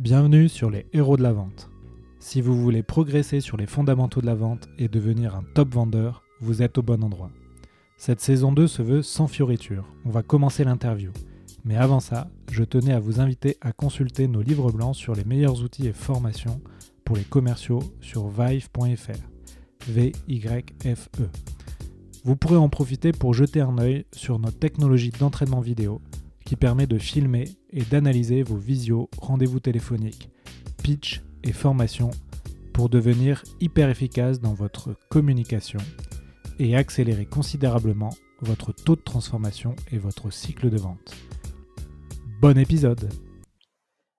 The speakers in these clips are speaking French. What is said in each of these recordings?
Bienvenue sur les héros de la vente. Si vous voulez progresser sur les fondamentaux de la vente et devenir un top vendeur, vous êtes au bon endroit. Cette saison 2 se veut sans fioriture. On va commencer l'interview. Mais avant ça, je tenais à vous inviter à consulter nos livres blancs sur les meilleurs outils et formations pour les commerciaux sur vive.fr. V-Y-F-E. Vous pourrez en profiter pour jeter un œil sur notre technologie d'entraînement vidéo qui permet de filmer et d'analyser vos visios, rendez-vous téléphoniques, pitch et formation pour devenir hyper efficace dans votre communication et accélérer considérablement votre taux de transformation et votre cycle de vente. Bon épisode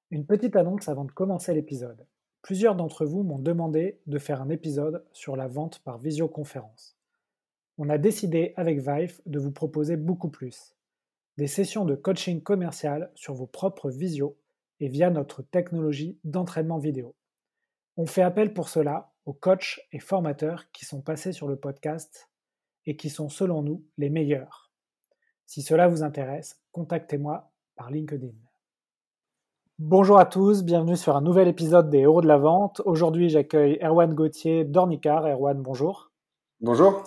Une petite annonce avant de commencer l'épisode. Plusieurs d'entre vous m'ont demandé de faire un épisode sur la vente par visioconférence. On a décidé avec Vive de vous proposer beaucoup plus des sessions de coaching commercial sur vos propres visios et via notre technologie d'entraînement vidéo. On fait appel pour cela aux coachs et formateurs qui sont passés sur le podcast et qui sont selon nous les meilleurs. Si cela vous intéresse, contactez-moi par LinkedIn. Bonjour à tous, bienvenue sur un nouvel épisode des Héros de la Vente. Aujourd'hui, j'accueille Erwan Gauthier d'Ornicar. Erwan, bonjour. Bonjour.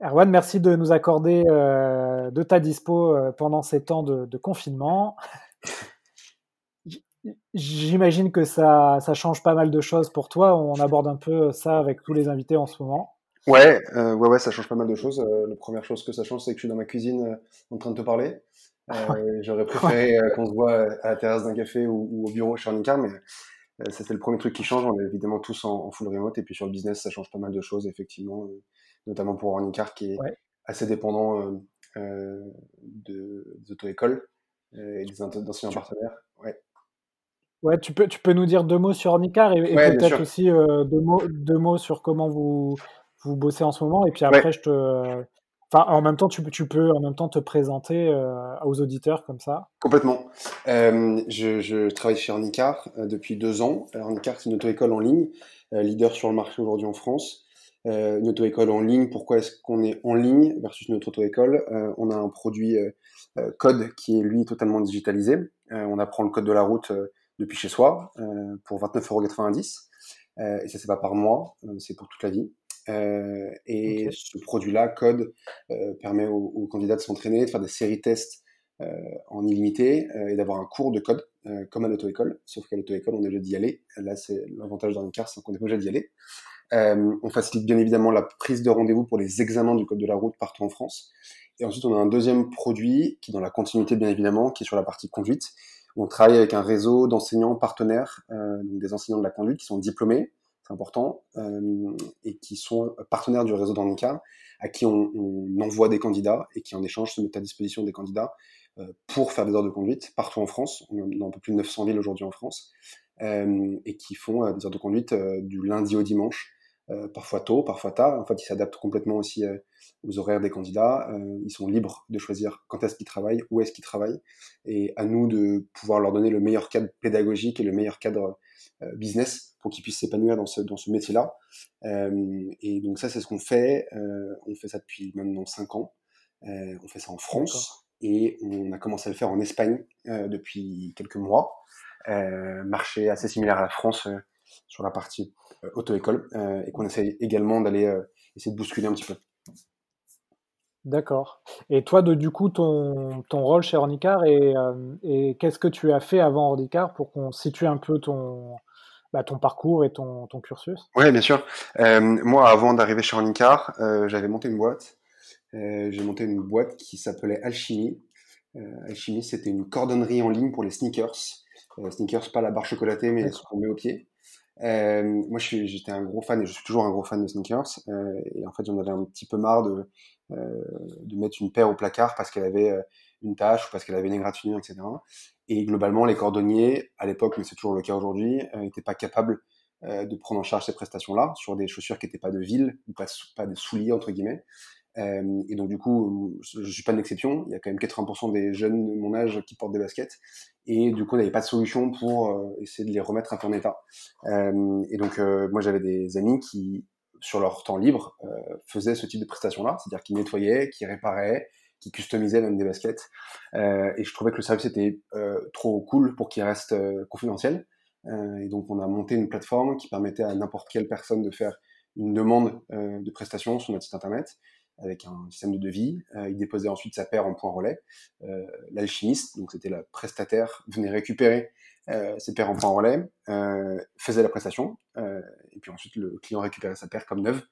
Erwan, merci de nous accorder euh, de ta dispo euh, pendant ces temps de, confinement. J'imagine que ça, ça, change pas mal de choses pour toi. On aborde un peu ça avec tous les invités en ce moment. Ouais, euh, ouais, ouais, ça change pas mal de choses. la première chose que ça change, c'est que je suis dans ma cuisine en train de te parler. J'aurais préféré qu'on se voit à la terrasse d'un café ou, au bureau chez Ornicar, mais ça c'est le premier truc qui change. On est évidemment tous en, en, full remote et puis sur le business, ça change pas mal de choses effectivement notamment pour Ornicar qui est assez dépendant euh, euh, de, des auto-écoles euh, et des enseignants partenaires. Ouais. Ouais, tu peux, tu peux nous dire deux mots sur Ornicar et, peut-être aussi deux, mots, deux mots sur comment vous, vous bossez en ce moment. Et puis après, je te. Enfin, en même temps, tu, tu, peux en même temps te présenter aux auditeurs comme ça. Complètement. je, je, travaille chez Ornicar depuis deux ans. Ornicar, c'est une auto-école en ligne, leader sur le marché aujourd'hui en France. Euh, une auto-école en ligne, pourquoi est-ce qu'on est en ligne versus une autre auto-école? Euh, On a un produit euh, code qui est lui totalement digitalisé. on apprend le code de la route depuis chez soi pour 29,90€. et ça, c'est pas par mois, c'est pour toute la vie. Et ce produit-là, code, permet aux, candidats de s'entraîner, de faire des séries tests en illimité et d'avoir un cours de code comme à l'auto-école. Sauf qu'à l'auto-école, on est obligé d'y aller. Là, c'est l'avantage d'un car, c'est qu'on est obligé d'y aller. Euh, on facilite bien évidemment la prise de rendez-vous pour les examens du code de la route partout en France. Et ensuite, on a un deuxième produit qui est dans la continuité bien évidemment, qui est sur la partie conduite. On travaille avec un réseau d'enseignants partenaires, euh, des enseignants de la conduite qui sont diplômés, c'est important, euh, et qui sont partenaires du réseau d'handicap, à qui on, envoie des candidats et qui en échange se mettent à disposition des candidats euh, pour faire des heures de conduite partout en France. On a un peu plus de 900 villes aujourd'hui en France, euh, et qui font des heures de conduite du lundi au dimanche parfois tôt, parfois tard. En fait, ils s'adaptent complètement aussi aux horaires des candidats. Ils sont libres de choisir quand est-ce qu'ils travaillent, où est-ce qu'ils travaillent, et à nous de pouvoir leur donner le meilleur cadre pédagogique et le meilleur cadre business pour qu'ils puissent s'épanouir dans ce, dans ce métier-là. et donc ça, c'est ce qu'on fait. on fait ça depuis maintenant 5 ans. on fait ça en France et on a commencé à le faire en Espagne depuis quelques mois. marché assez similaire à la France sur la partie euh, auto-école euh, et qu'on essaye également d'aller euh, essayer de bousculer un petit peu. D'accord. Et toi, de, du coup, ton, ton rôle chez Ornicar et, et qu'est-ce que tu as fait avant Ornicar pour qu'on situe un peu ton, bah, ton parcours et ton, ton cursus Oui, bien sûr. moi, avant d'arriver chez Ornicar, j'avais monté une boîte. J'ai monté une boîte qui s'appelait Alchimie. Alchimie, c'était une cordonnerie en ligne pour les sneakers. sneakers, pas la barre chocolatée, mais ce qu'on met au pied. Euh, moi, j'étais un gros fan et je suis toujours un gros fan de sneakers. Euh, et en fait, j'en avais un petit peu marre de, euh, de mettre une paire au placard parce qu'elle avait euh, une tache ou parce qu'elle avait une égratignure, etc. Et globalement, les cordonniers, à l'époque, mais c'est toujours le cas aujourd'hui, n'étaient pas capables de prendre en charge ces prestations-là sur des chaussures qui n'étaient pas de ville ou pas, pas des souliers, entre guillemets. Euh, et donc du coup, je, je suis pas une exception. Il y a quand même 80% des jeunes de mon âge qui portent des baskets. Et du coup, il n'y avait pas de solution pour euh, essayer de les remettre un peu en état. Euh, et donc moi, j'avais des amis qui, sur leur temps libre, faisaient ce type de prestations-là, c'est-à-dire qu'ils nettoyaient, qui réparaient, qui customisaient même des baskets. et je trouvais que le service était trop cool pour qu'il reste confidentiel. et donc on a monté une plateforme qui permettait à n'importe quelle personne de faire une demande de prestation sur notre site internet avec un système de devis. il déposait ensuite sa paire en point relais. L'alchimiste, donc c'était la prestataire, venait récupérer euh, ses paires en point relais, euh, faisait la prestation, euh, et puis ensuite le client récupérait sa paire comme neuve.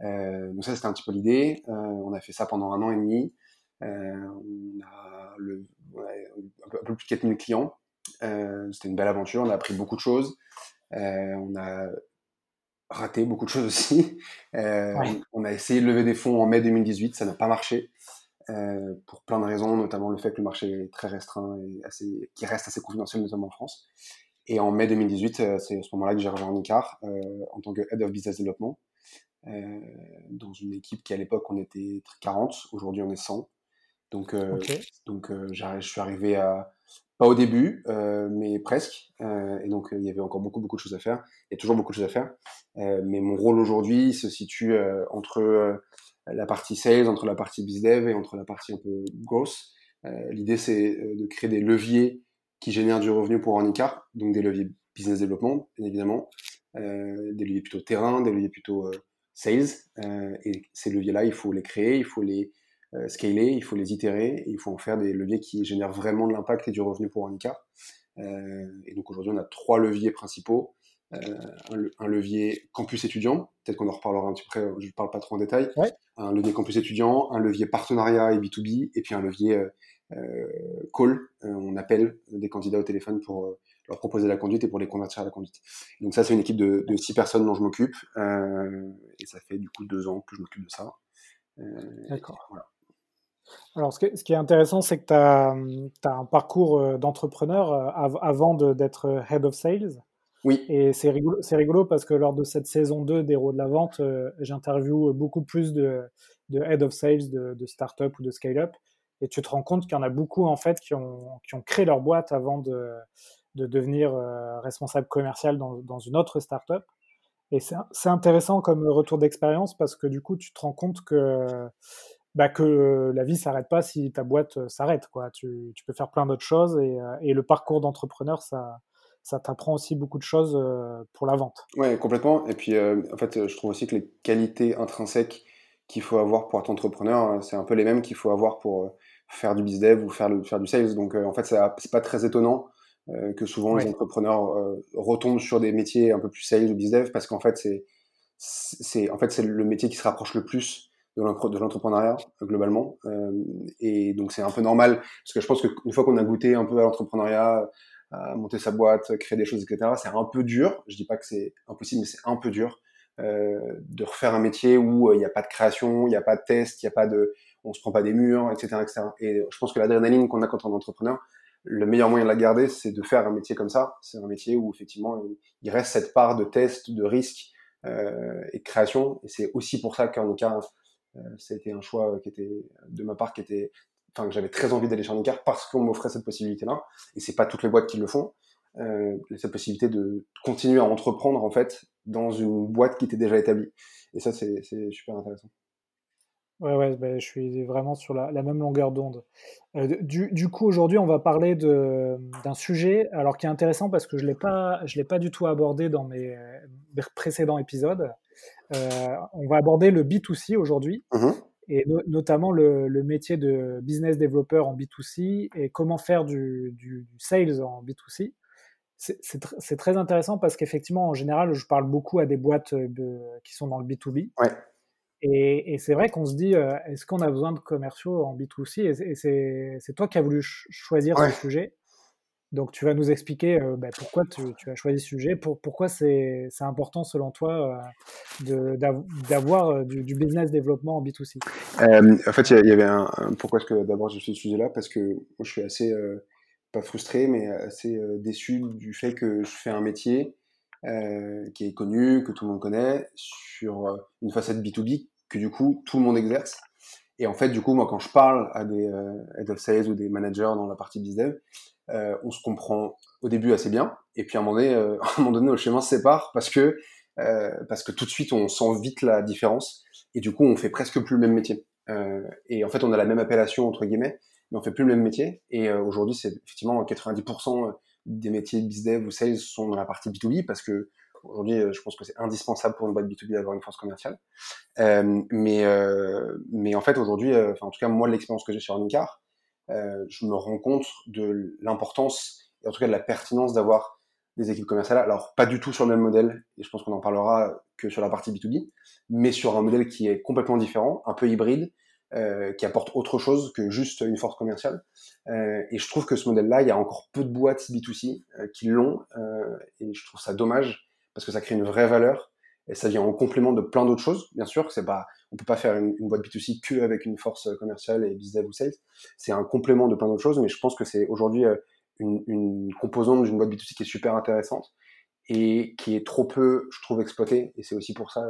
donc ça c'était un petit peu l'idée. on a fait ça pendant un an et demi. On a le, un, peu, plus de 4000 clients. c'était une belle aventure. On a appris beaucoup de choses. on a raté beaucoup de choses aussi. On a essayé de lever des fonds en mai 2018, ça n'a pas marché. Euh, pour plein de raisons, notamment le fait que le marché est très restreint et assez, qui reste assez confidentiel, notamment en France. Et en mai 2018, euh, c'est à ce moment-là que j'ai rejoint Nicar euh, en tant que Head of Business Development, dans une équipe qui à l'époque on était 40, aujourd'hui on est 100. Donc, donc je suis arrivé à, pas au début, mais presque. et donc il y avait encore beaucoup beaucoup de choses à faire. Il y a toujours beaucoup de choses à faire. mais mon rôle aujourd'hui se situe entre la partie sales, entre la partie bizdev et entre la partie un peu grosse. Euh, L'idée, c'est euh, de créer des leviers qui génèrent du revenu pour Handicap, donc des leviers business développement, bien évidemment, euh, des leviers plutôt terrain, des leviers plutôt euh, sales. Euh, et ces leviers-là, il faut les créer, il faut les euh, scaler, il faut les itérer, et il faut en faire des leviers qui génèrent vraiment de l'impact et du revenu pour Handicap. et donc aujourd'hui, on a trois leviers principaux. Euh, un, levier campus étudiant, peut-être qu'on en reparlera un petit peu, je ne parle pas trop en détail, un levier campus étudiant, un levier partenariat et B2B, et puis un levier euh, euh, call, on appelle des candidats au téléphone pour leur proposer la conduite et pour les convertir à la conduite. Donc ça, c'est une équipe de, six personnes dont je m'occupe, et ça fait du coup deux ans que je m'occupe de ça. D'accord. Alors, ce, qui est intéressant, c'est que tu as, un parcours d'entrepreneur avant d'être Head of Sales. Oui. Et c'est rigolo, rigolo parce que lors de cette saison 2 d'Héros de la Vente, euh, j'interviewe beaucoup plus de, de head of sales de, de start-up ou de scale-up. Et tu te rends compte qu'il y en a beaucoup en fait qui ont, qui ont créé leur boîte avant de, de devenir euh, responsable commercial dans, dans, une autre start-up. Et c'est intéressant comme retour d'expérience parce que du coup, tu te rends compte que, bah, que la vie s'arrête pas si ta boîte s'arrête. Quoi. Tu, tu peux faire plein d'autres choses et, euh, et le parcours d'entrepreneur, ça, ça t'apprend aussi beaucoup de choses euh, pour la vente. Ouais, complètement. Et puis, euh, en fait, je trouve aussi que les qualités intrinsèques qu'il faut avoir pour être entrepreneur, c'est un peu les mêmes qu'il faut avoir pour euh, faire du business ou faire, le, faire du sales. Donc, en fait, c'est pas très étonnant que souvent les entrepreneurs retombent sur des métiers un peu plus sales ou business parce qu'en fait, c'est c'est en fait c'est le métier qui se rapproche le plus de l'entrepreneuriat globalement et donc c'est un peu normal parce que je pense qu'une fois qu'on a goûté un peu à l'entrepreneuriat monter sa boîte, créer des choses, etc. C'est un peu dur. Je dis pas que c'est impossible, mais c'est un peu dur euh, de refaire un métier où euh, il n'y a pas de création, il n'y a pas de test, il n'y a pas de, on se prend pas des murs, etc., etc. Et je pense que l'adrénaline qu'on a quand on est entrepreneur, le meilleur moyen de la garder, c'est de faire un métier comme ça. C'est un métier où effectivement il reste cette part de test, de risque euh, et de création. Et c'est aussi pour ça qu'en cas, euh, ça a été un choix qui était de ma part qui était enfin que j'avais très envie d'aller chez Handicap parce qu'on m'offrait cette possibilité-là. Et c'est pas toutes les boîtes qui le font. Euh, cette possibilité de continuer à entreprendre en fait dans une boîte qui était déjà établie. Et ça, c'est super intéressant. Ouais, ouais, ben, je suis vraiment sur la, même longueur d'onde. Euh, du, coup, aujourd'hui, on va parler d'un sujet alors qui est intéressant parce que je je l'ai pas du tout abordé dans mes précédents épisodes. Euh, on va aborder le B2C aujourd'hui. Mmh et notamment le, le, métier de business développeur en B2C et comment faire du, du, du sales en B2C. C'est très intéressant parce qu'effectivement, en général, je parle beaucoup à des boîtes de, qui sont dans le B2B. Ouais. Et, et c'est vrai qu'on se dit, euh, est-ce qu'on a besoin de commerciaux en B2C Et, c'est toi qui as voulu choisir ce sujet. Donc, tu vas nous expliquer euh, bah, pourquoi tu, as choisi ce sujet, pour, pourquoi c'est important selon toi euh, d'avoir euh, du, business développement en B2C. Euh, en fait, il y, avait un, pourquoi est-ce que d'abord j'ai choisi ce sujet-là? Parce que moi, je suis assez, pas frustré, mais assez déçu du fait que je fais un métier qui est connu, que tout le monde connaît, sur une facette B2B, que du coup, tout le monde exerce. Et en fait, du coup, moi, quand je parle à des head of sales ou des managers dans la partie business, euh, on se comprend au début assez bien, et puis à un moment donné, euh, à un moment donné nos chemins se séparent parce que, euh, parce que tout de suite on sent vite la différence, et du coup on fait presque plus le même métier. et en fait, on a la même appellation entre guillemets, mais on fait plus le même métier. Et aujourd'hui, c'est effectivement 90% des métiers de bizdev ou sales sont dans la partie B2B parce que aujourd'hui, je pense que c'est indispensable pour une boîte B2B d'avoir une force commerciale. Euh, mais, euh, mais en fait, aujourd'hui, en tout cas, moi, l'expérience que j'ai sur Nicar, euh, je me rends compte de l'importance et en tout cas de la pertinence d'avoir des équipes commerciales. Alors, pas du tout sur le même modèle, et je pense qu'on en parlera que sur la partie B2B, mais sur un modèle qui est complètement différent, un peu hybride, euh, qui apporte autre chose que juste une force commerciale. Euh, et je trouve que ce modèle-là, il y a encore peu de boîtes B2C euh, qui l'ont, euh, et je trouve ça dommage parce que ça crée une vraie valeur et ça vient en complément de plein d'autres choses. Bien sûr, c'est pas, on peut pas faire une, une, boîte B2C que avec une force commerciale et business ou sales. C'est un complément de plein d'autres choses, mais je pense que c'est aujourd'hui une, une, composante d'une boîte B2C qui est super intéressante et qui est trop peu, je trouve, exploitée. Et c'est aussi pour ça,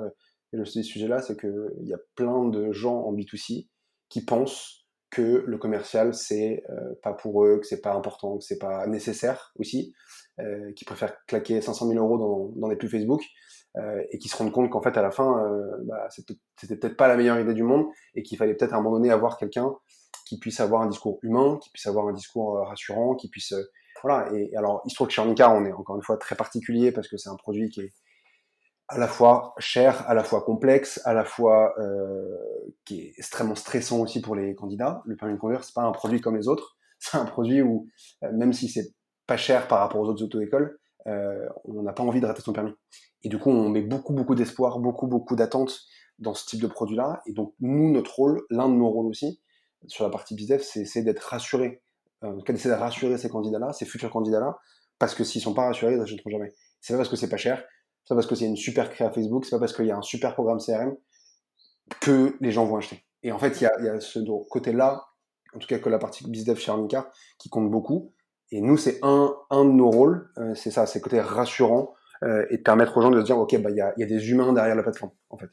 et le sujet-là, c'est qu'il y a plein de gens en B2C qui pensent que le commercial, c'est euh, pas pour eux, que c'est pas important, que c'est pas nécessaire aussi, euh, qui préfèrent claquer 500 000 euros dans, des pubs Facebook euh, et qui se rendent compte qu'en fait, à la fin, euh, bah, c'était peut-être pas la meilleure idée du monde et qu'il fallait peut-être à un moment donné avoir quelqu'un qui puisse avoir un discours humain, qui puisse avoir un discours euh, rassurant, qui puisse voilà. Et, alors, il se trouve que chez Annika, on est encore une fois très particulier parce que c'est un produit qui est à la fois cher, à la fois complexe, à la fois euh, qui est extrêmement stressant aussi pour les candidats. Le permis de conduire, c'est pas un produit comme les autres. C'est un produit où, euh, même si c'est pas cher par rapport aux autres auto-écoles, euh, on n'a pas envie de rater son permis. Et du coup, on met beaucoup, beaucoup d'espoir, beaucoup, beaucoup d'attentes dans ce type de produit-là. Et donc, nous, notre rôle, l'un de nos rôles aussi, sur la partie business, c'est d'être rassuré. En tout cas, d'essayer de rassurer ces candidats-là, ces futurs candidats-là, parce que s'ils sont pas rassurés, ils n'achèteront jamais. C'est pas parce que c'est pas cher, c'est pas parce que c'est une super créa Facebook, c'est pas parce qu'il y a un super programme CRM que les gens vont acheter. Et en fait, il y a, ce côté-là, en tout cas que la partie BizDev chez Arnica, qui compte beaucoup. Et nous, c'est un, de nos rôles, euh, c'est ça, c'est le côté rassurant euh, et de permettre aux gens de se dire, ok, bah il y a, y a des humains derrière la plateforme, en fait.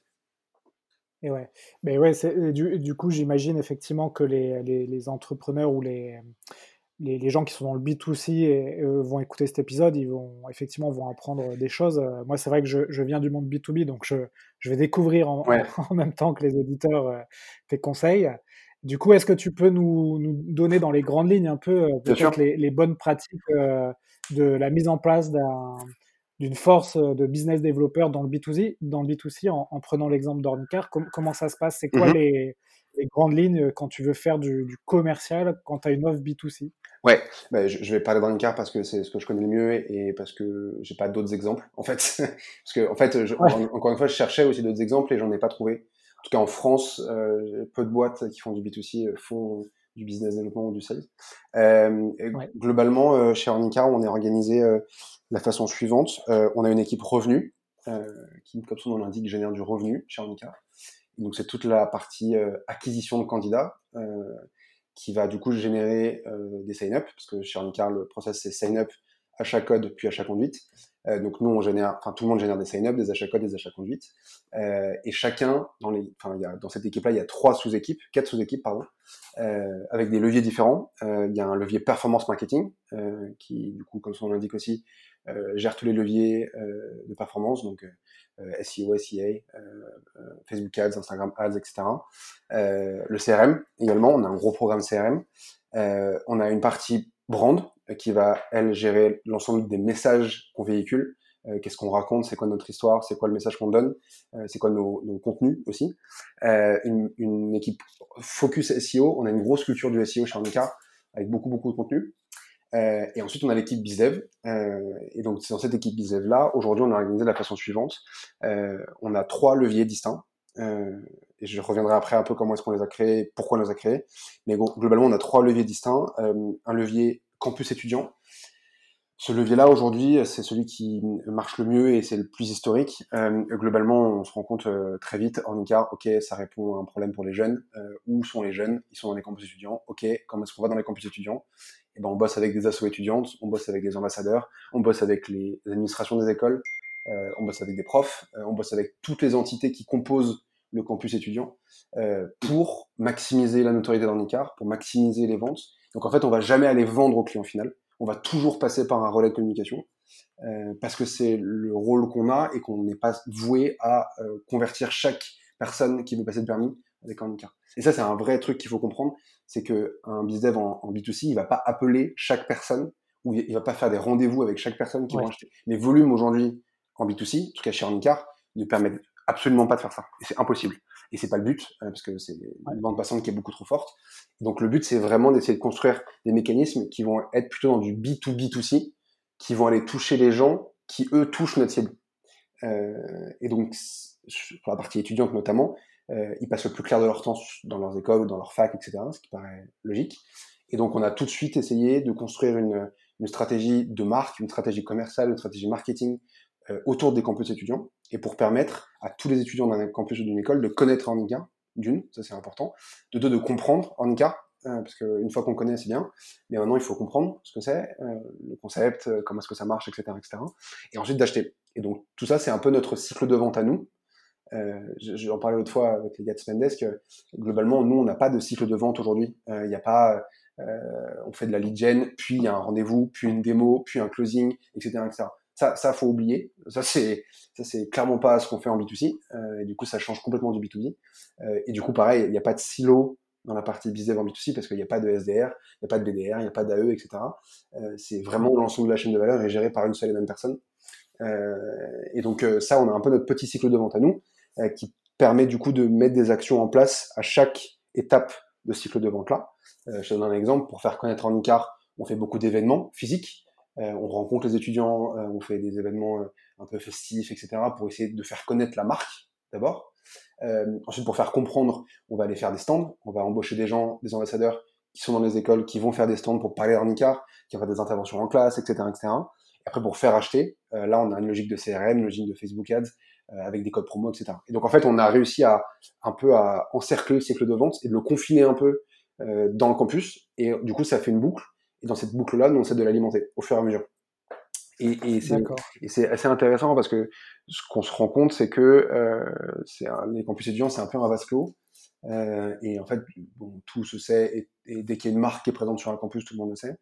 Et ouais, mais ouais, du, coup, j'imagine effectivement que les, entrepreneurs ou les, les, les, gens qui sont dans le B2C et, vont écouter cet épisode, ils vont effectivement vont apprendre des choses. Euh, moi, c'est vrai que je, je, viens du monde B2B, donc je, je vais découvrir en, ouais. en, même temps que les auditeurs euh, tes conseils. Du coup, est-ce que tu peux nous, nous, donner dans les grandes lignes un peu euh, peut-être les, les, bonnes pratiques de la mise en place d'une force de business développeur dans le B2C, dans le B2C en, en prenant l'exemple d'Ornicar? Com Comment ça se passe? C'est quoi mm -hmm. les, les, grandes lignes quand tu veux faire du, du commercial quand tu as une offre B2C Ouais, bah, je, je, vais parler d'handicap parce que c'est ce que je connais le mieux et, et parce que j'ai pas d'autres exemples en fait. parce que en fait, je, ouais. encore une fois, je cherchais aussi d'autres exemples et j'en ai pas trouvé. En tout cas, en France, euh, peu de boîtes qui font du B2C euh, font du business développement ou du sales. Euh, ouais. Globalement, euh, chez Handicap, on est organisé de la façon suivante. On a une équipe revenu qui, comme son nom l'indique, génère du revenu chez Handicap. Donc c'est toute la partie acquisition de candidats qui va du coup générer euh, des sign-up, parce que chez Ornicar, le process c'est sign-up, achat code, puis achat conduite. Euh, donc nous, on génère, enfin tout le monde génère des sign-up, des achats code, des achats conduite. Euh, et chacun, dans, les, enfin, y a, dans cette équipe-là, il y a trois sous-équipes, quatre sous-équipes, pardon, euh, avec des leviers différents. Euh, il y a un levier performance marketing, qui du coup, comme son nom l'indique aussi, gère tous les leviers de performance, donc SEO, SEA, Facebook Ads, Instagram Ads, etc. le CRM également, on a un gros programme CRM. on a une partie brand qui va, elle, gérer l'ensemble des messages qu'on véhicule. Euh, qu'est-ce qu'on raconte, c'est quoi notre histoire, c'est quoi le message qu'on donne, euh, c'est quoi nos, nos, contenus aussi. Euh, une, une, équipe focus SEO, on a une grosse culture du SEO chez Arnica, avec beaucoup beaucoup de contenu. Euh, et ensuite, on a l'équipe BizDev. Euh, et donc, c'est dans cette équipe BizDev-là, aujourd'hui, on a organisé de la façon suivante. Euh, on a trois leviers distincts. et je reviendrai après un peu comment est-ce qu'on les a créés, pourquoi on les a créés. Mais globalement, on a trois leviers distincts. un levier campus étudiant. Ce levier-là, aujourd'hui, c'est celui qui marche le mieux et c'est le plus historique. Euh, globalement, on se rend compte euh, très vite, en ICAR, ok, ça répond à un problème pour les jeunes. Euh, où sont les jeunes? Ils sont dans les campus étudiants. Ok, comment est-ce qu'on va dans les campus étudiants? Et eh ben, On bosse avec des assos étudiantes, on bosse avec des ambassadeurs, on bosse avec les administrations des écoles, euh, on bosse avec des profs, euh, on bosse avec toutes les entités qui composent le campus étudiant euh, pour maximiser la notoriété dans ICAR, pour maximiser les ventes. Donc en fait, on va jamais aller vendre au client final on va toujours passer par un relais de communication euh, parce que c'est le rôle qu'on a et qu'on n'est pas voué à euh, convertir chaque personne qui veut passer le permis avec handicap. Et ça, c'est un vrai truc qu'il faut comprendre, c'est que un bizdev en, en B2C, il va pas appeler chaque personne ou il va pas faire des rendez-vous avec chaque personne qui va acheter. Les volumes aujourd'hui en B2C, en tout cas chez Handicap, ne permettent absolument pas de faire ça. Et c'est impossible. Et c'est pas le but, euh, parce que c'est une bande passante qui est beaucoup trop forte. Donc le but, c'est vraiment d'essayer de construire des mécanismes qui vont être plutôt dans du B2B2C, qui vont aller toucher les gens qui, eux, touchent notre cible. Euh, et donc, pour la partie étudiante notamment, euh, ils passent le plus clair de leur temps dans leurs écoles, dans leurs facs, etc., ce qui paraît logique. Et donc, on a tout de suite essayé de construire une, une stratégie de marque, une stratégie commerciale, une stratégie marketing euh, autour des campus étudiants, et pour permettre à tous les étudiants d'un campus ou d'une école de connaître Ornica, d'une, ça c'est important, de deux, de comprendre Ornica, euh, parce qu'une fois qu'on connaît, c'est bien, mais maintenant il faut comprendre ce que c'est, euh, le concept, euh, comment est-ce que ça marche, etc., etc., et ensuite d'acheter. Et donc tout ça, c'est un peu notre cycle de vente à nous, euh, J'en parlais l'autre fois avec les gars de Spendesk. Globalement, nous, on n'a pas de cycle de vente aujourd'hui. Il n'y a pas, euh, on fait de la lead gen, puis il y a un rendez-vous, puis une démo, puis un closing, etc., etc. Ça, ça faut oublier. Ça, c'est, clairement pas ce qu'on fait en B2C. Euh, et du coup, ça change complètement du B2B. Euh, et du coup, pareil, il n'y a pas de silo dans la partie business en B2C parce qu'il n'y a pas de SDR, il n'y a pas de BDR, il n'y a pas d'AE, etc. Euh, c'est vraiment l'ensemble de la chaîne de valeur est géré par une seule et même personne. Et donc, ça, on a un peu notre petit cycle de vente à nous qui permet du coup de mettre des actions en place à chaque étape de cycle de vente là. je te donne un exemple. Pour faire connaître en Icar, on fait beaucoup d'événements physiques. Euh, on rencontre les étudiants, euh, on fait des événements euh, un peu festifs, etc., pour essayer de faire connaître la marque d'abord. ensuite, pour faire comprendre, on va aller faire des stands, on va embaucher des gens, des ambassadeurs qui sont dans les écoles, qui vont faire des stands pour parler d'Ornicar, qui vont faire des interventions en classe, etc., etc. Et après, pour faire acheter, là, on a une logique de CRM, une logique de Facebook Ads, avec des codes promo, etc. Et donc, en fait, on a réussi à un peu encercler le cycle de vente et de le confiner un peu dans le campus. Et du coup, ça fait une boucle et dans cette boucle-là, nous, on essaie de l'alimenter au fur et à mesure. Et, et c'est assez intéressant parce que ce qu'on se rend compte, c'est que euh, un, les campus étudiants, c'est un peu un vase clos. Euh, et en fait, bon, tout se sait, et, dès qu'il y a une marque qui est présente sur un campus, tout le monde le sait.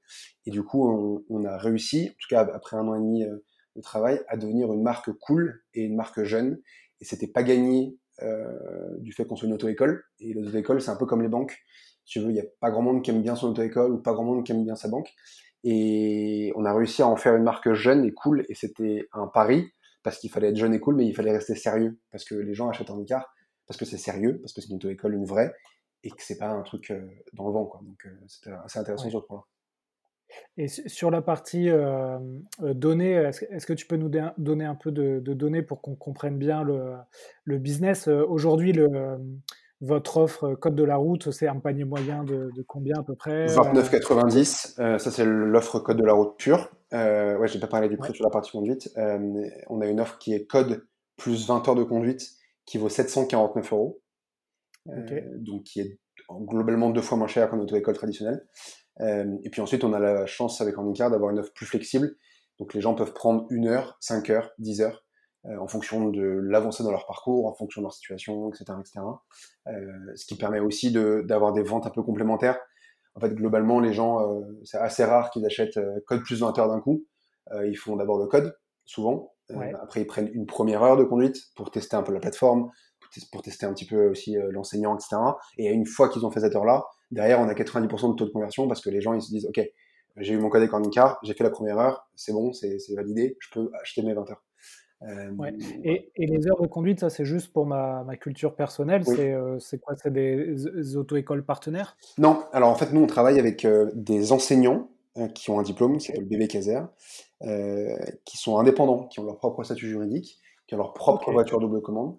Et du coup, on, on a réussi, en tout cas après un an et demi euh, de travail, à devenir une marque cool et une marque jeune. Et c'était pas gagné euh, du fait qu'on soit une auto-école. Et l'auto-école, c'est un peu comme les banques tu veux, il n'y a pas grand monde qui aime bien son auto-école ou pas grand monde qui aime bien sa banque. Et on a réussi à en faire une marque jeune et cool. Et c'était un pari parce qu'il fallait être jeune et cool, mais il fallait rester sérieux parce que les gens achètent en écart parce que c'est sérieux, parce que c'est une auto-école, une vraie, et que c'est pas un truc euh, dans le vent. Quoi. Donc euh, c'était assez intéressant sur ce point-là. Et sur la partie euh, données, est-ce, que tu peux nous donner un peu de, données pour qu'on comprenne bien le, le business? Aujourd'hui, le, votre offre euh, code de la route, c'est un panier moyen de, combien à peu près 29,90. Euh, ça, c'est l'offre code de la route pure. Euh, ouais, j'ai pas parlé du prix sur la partie conduite. Euh, on a une offre qui est code plus 20 heures de conduite qui vaut 749 euros. donc, qui est globalement deux fois moins cher qu'en auto-école traditionnelle. et puis ensuite, on a la chance avec Handicard d'avoir une offre plus flexible. Donc, les gens peuvent prendre une heure, 5 heures, 10 heures euh, en fonction de l'avancée dans leur parcours, en fonction de leur situation, etc. etc. Euh, ce qui permet aussi d'avoir des ventes un peu complémentaires. En fait, globalement, les gens, euh, c'est assez rare qu'ils achètent code plus 20 heures d'un coup. ils font d'abord le code, souvent. après, ils prennent une première heure de conduite pour tester un peu la plateforme, pour tester un petit peu aussi l'enseignant, etc. Et une fois qu'ils ont fait cette heure-là, derrière, on a 90% de taux de conversion parce que les gens, ils se disent, OK, j'ai eu mon code avec car, j'ai fait la première heure, c'est bon, c'est validé, je peux acheter mes 20 heures. Euh, et, les heures de conduite, ça c'est juste pour ma, culture personnelle, euh, c'est quoi? C'est des, auto-écoles partenaires? Non, alors en fait nous on travaille avec euh, des enseignants qui ont un diplôme qui s'appelle BB Caser, qui sont indépendants, qui ont leur propre statut juridique, qui ont leur propre voiture double commande.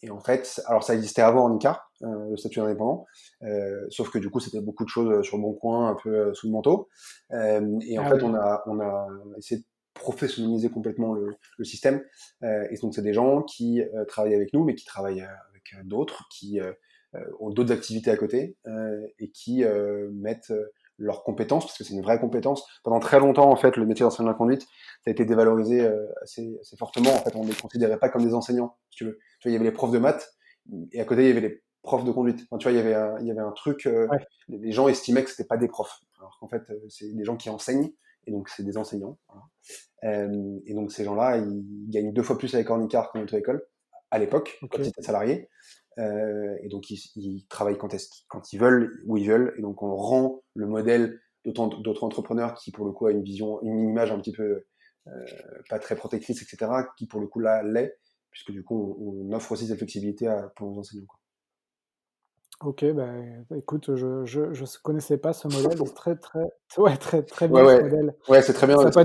et en fait, alors ça existait avant en ICAR, le statut indépendant, sauf que du coup c'était beaucoup de choses sur le bon coin, un peu sous le manteau. et en ah fait on, a, on a essayé de professionnaliser complètement le, le système. Euh, et donc c'est des gens qui euh, travaillent avec nous, mais qui travaillent euh, avec d'autres, qui ont d'autres activités à côté et qui mettent leurs compétences, parce que c'est une vraie compétence. Pendant très longtemps, en fait, le métier d'enseignant de la conduite, ça a été dévalorisé assez, assez, fortement. En fait, on ne les considérait pas comme des enseignants, si tu veux. Tu vois, il y avait les profs de maths, et à côté, il y avait les profs de conduite. Enfin, tu vois, il y avait un, il y avait un truc, les gens estimaient que c'était pas des profs. Alors qu'en fait, c'est des gens qui enseignent, et donc c'est des enseignants. Euh, et donc ces gens-là, ils gagnent deux fois plus avec Ornicar qu'en auto-école, à l'époque, quand ils étaient salariés. et donc ils, travaillent quand, quand ils veulent, où ils veulent, et donc on rend le modèle d'autres entrepreneurs qui pour le coup a une vision, une image un petit peu pas très protectrice, etc., qui pour le coup là l'est, puisque du coup on, offre aussi cette flexibilité à, pour nos enseignants. Ok, bah, écoute, je ne connaissais pas ce modèle, c'est très très ouais, très très bien ce modèle. Ouais, c'est très bien. Ça n'a pas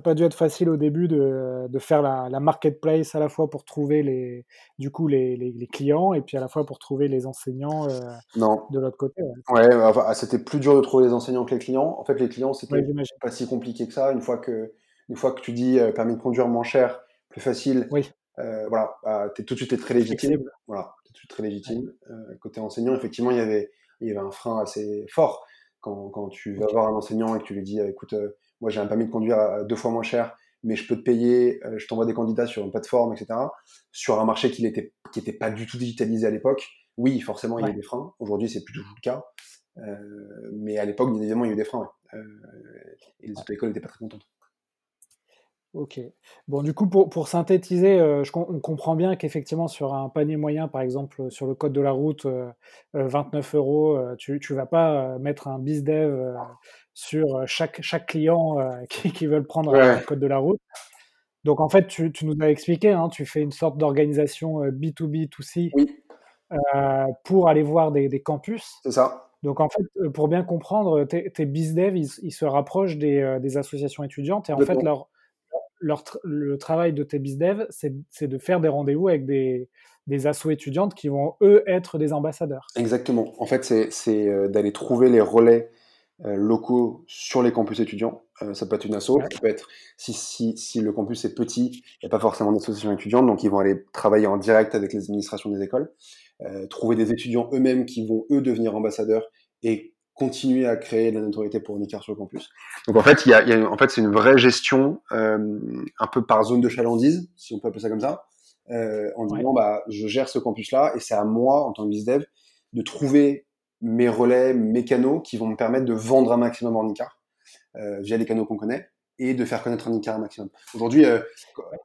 pas dû être facile au début de, de faire la, la, marketplace à la fois pour trouver les, du coup les, les, clients et puis à la fois pour trouver les enseignants euh, non. de l'autre côté. Ouais, enfin, c'était plus dur de trouver les enseignants que les clients. En fait, les clients, c'était pas si compliqué que ça. Une fois que, une fois que tu dis euh, permis de conduire moins cher, plus facile, oui. euh, voilà, bah, es, tout de suite es très légitime. Voilà, tout de suite très légitime. Euh, côté enseignant, effectivement, il y avait, il y avait un frein assez fort quand, quand tu vas voir un enseignant et que tu lui dis, écoute, moi j'ai un permis de conduire à deux fois moins cher, mais je peux te payer, euh, je t'envoie des candidats sur une plateforme, etc. Sur un marché qui n'était qui était pas du tout digitalisé à l'époque, oui, forcément, il y a des freins. Aujourd'hui, c'est plus du tout le cas. Euh, mais à l'époque, bien évidemment, il y a eu des freins. Euh, et les auto-écoles n'étaient pas très contentes. Ok. Bon, du coup, pour, pour synthétiser, euh, je, on comprend bien qu'effectivement, sur un panier moyen, par exemple, sur le code de la route, 29 euros, tu ne vas pas mettre un BizDev sur chaque, chaque client qui, qui veulent prendre un code de la route. Donc, en fait, tu, tu nous as expliqué, hein, tu fais une sorte d'organisation B2B2C oui. pour aller voir des, des campus. C'est ça. Donc, en fait, pour bien comprendre, tes, tes BizDev, ils, ils, se rapprochent des, des associations étudiantes et en fait, leur le travail de tes BizDev, c'est de faire des rendez-vous avec des, des assos étudiantes qui vont, eux, être des ambassadeurs. Exactement. En fait, c'est euh, d'aller trouver les relais euh, locaux sur les campus étudiants. Euh, ça peut être une asso, ça peut être, si, si, si le campus est petit, il n'y a pas forcément d'association étudiante, donc ils vont aller travailler en direct avec les administrations des écoles, trouver des étudiants eux-mêmes qui vont, eux, devenir ambassadeurs et continuer à créer de la notoriété pour Nicar sur le campus. Donc en fait, il y a, il y a en fait, c'est une vraie gestion euh, un peu par zone de chalandise, si on peut appeler ça comme ça, euh, en disant bah je gère ce campus-là et c'est à moi en tant que bizdev de trouver mes relais, mes canaux qui vont me permettre de vendre un maximum en Nicar euh, via les canaux qu'on connaît et de faire connaître un Nicar un maximum. Aujourd'hui, euh,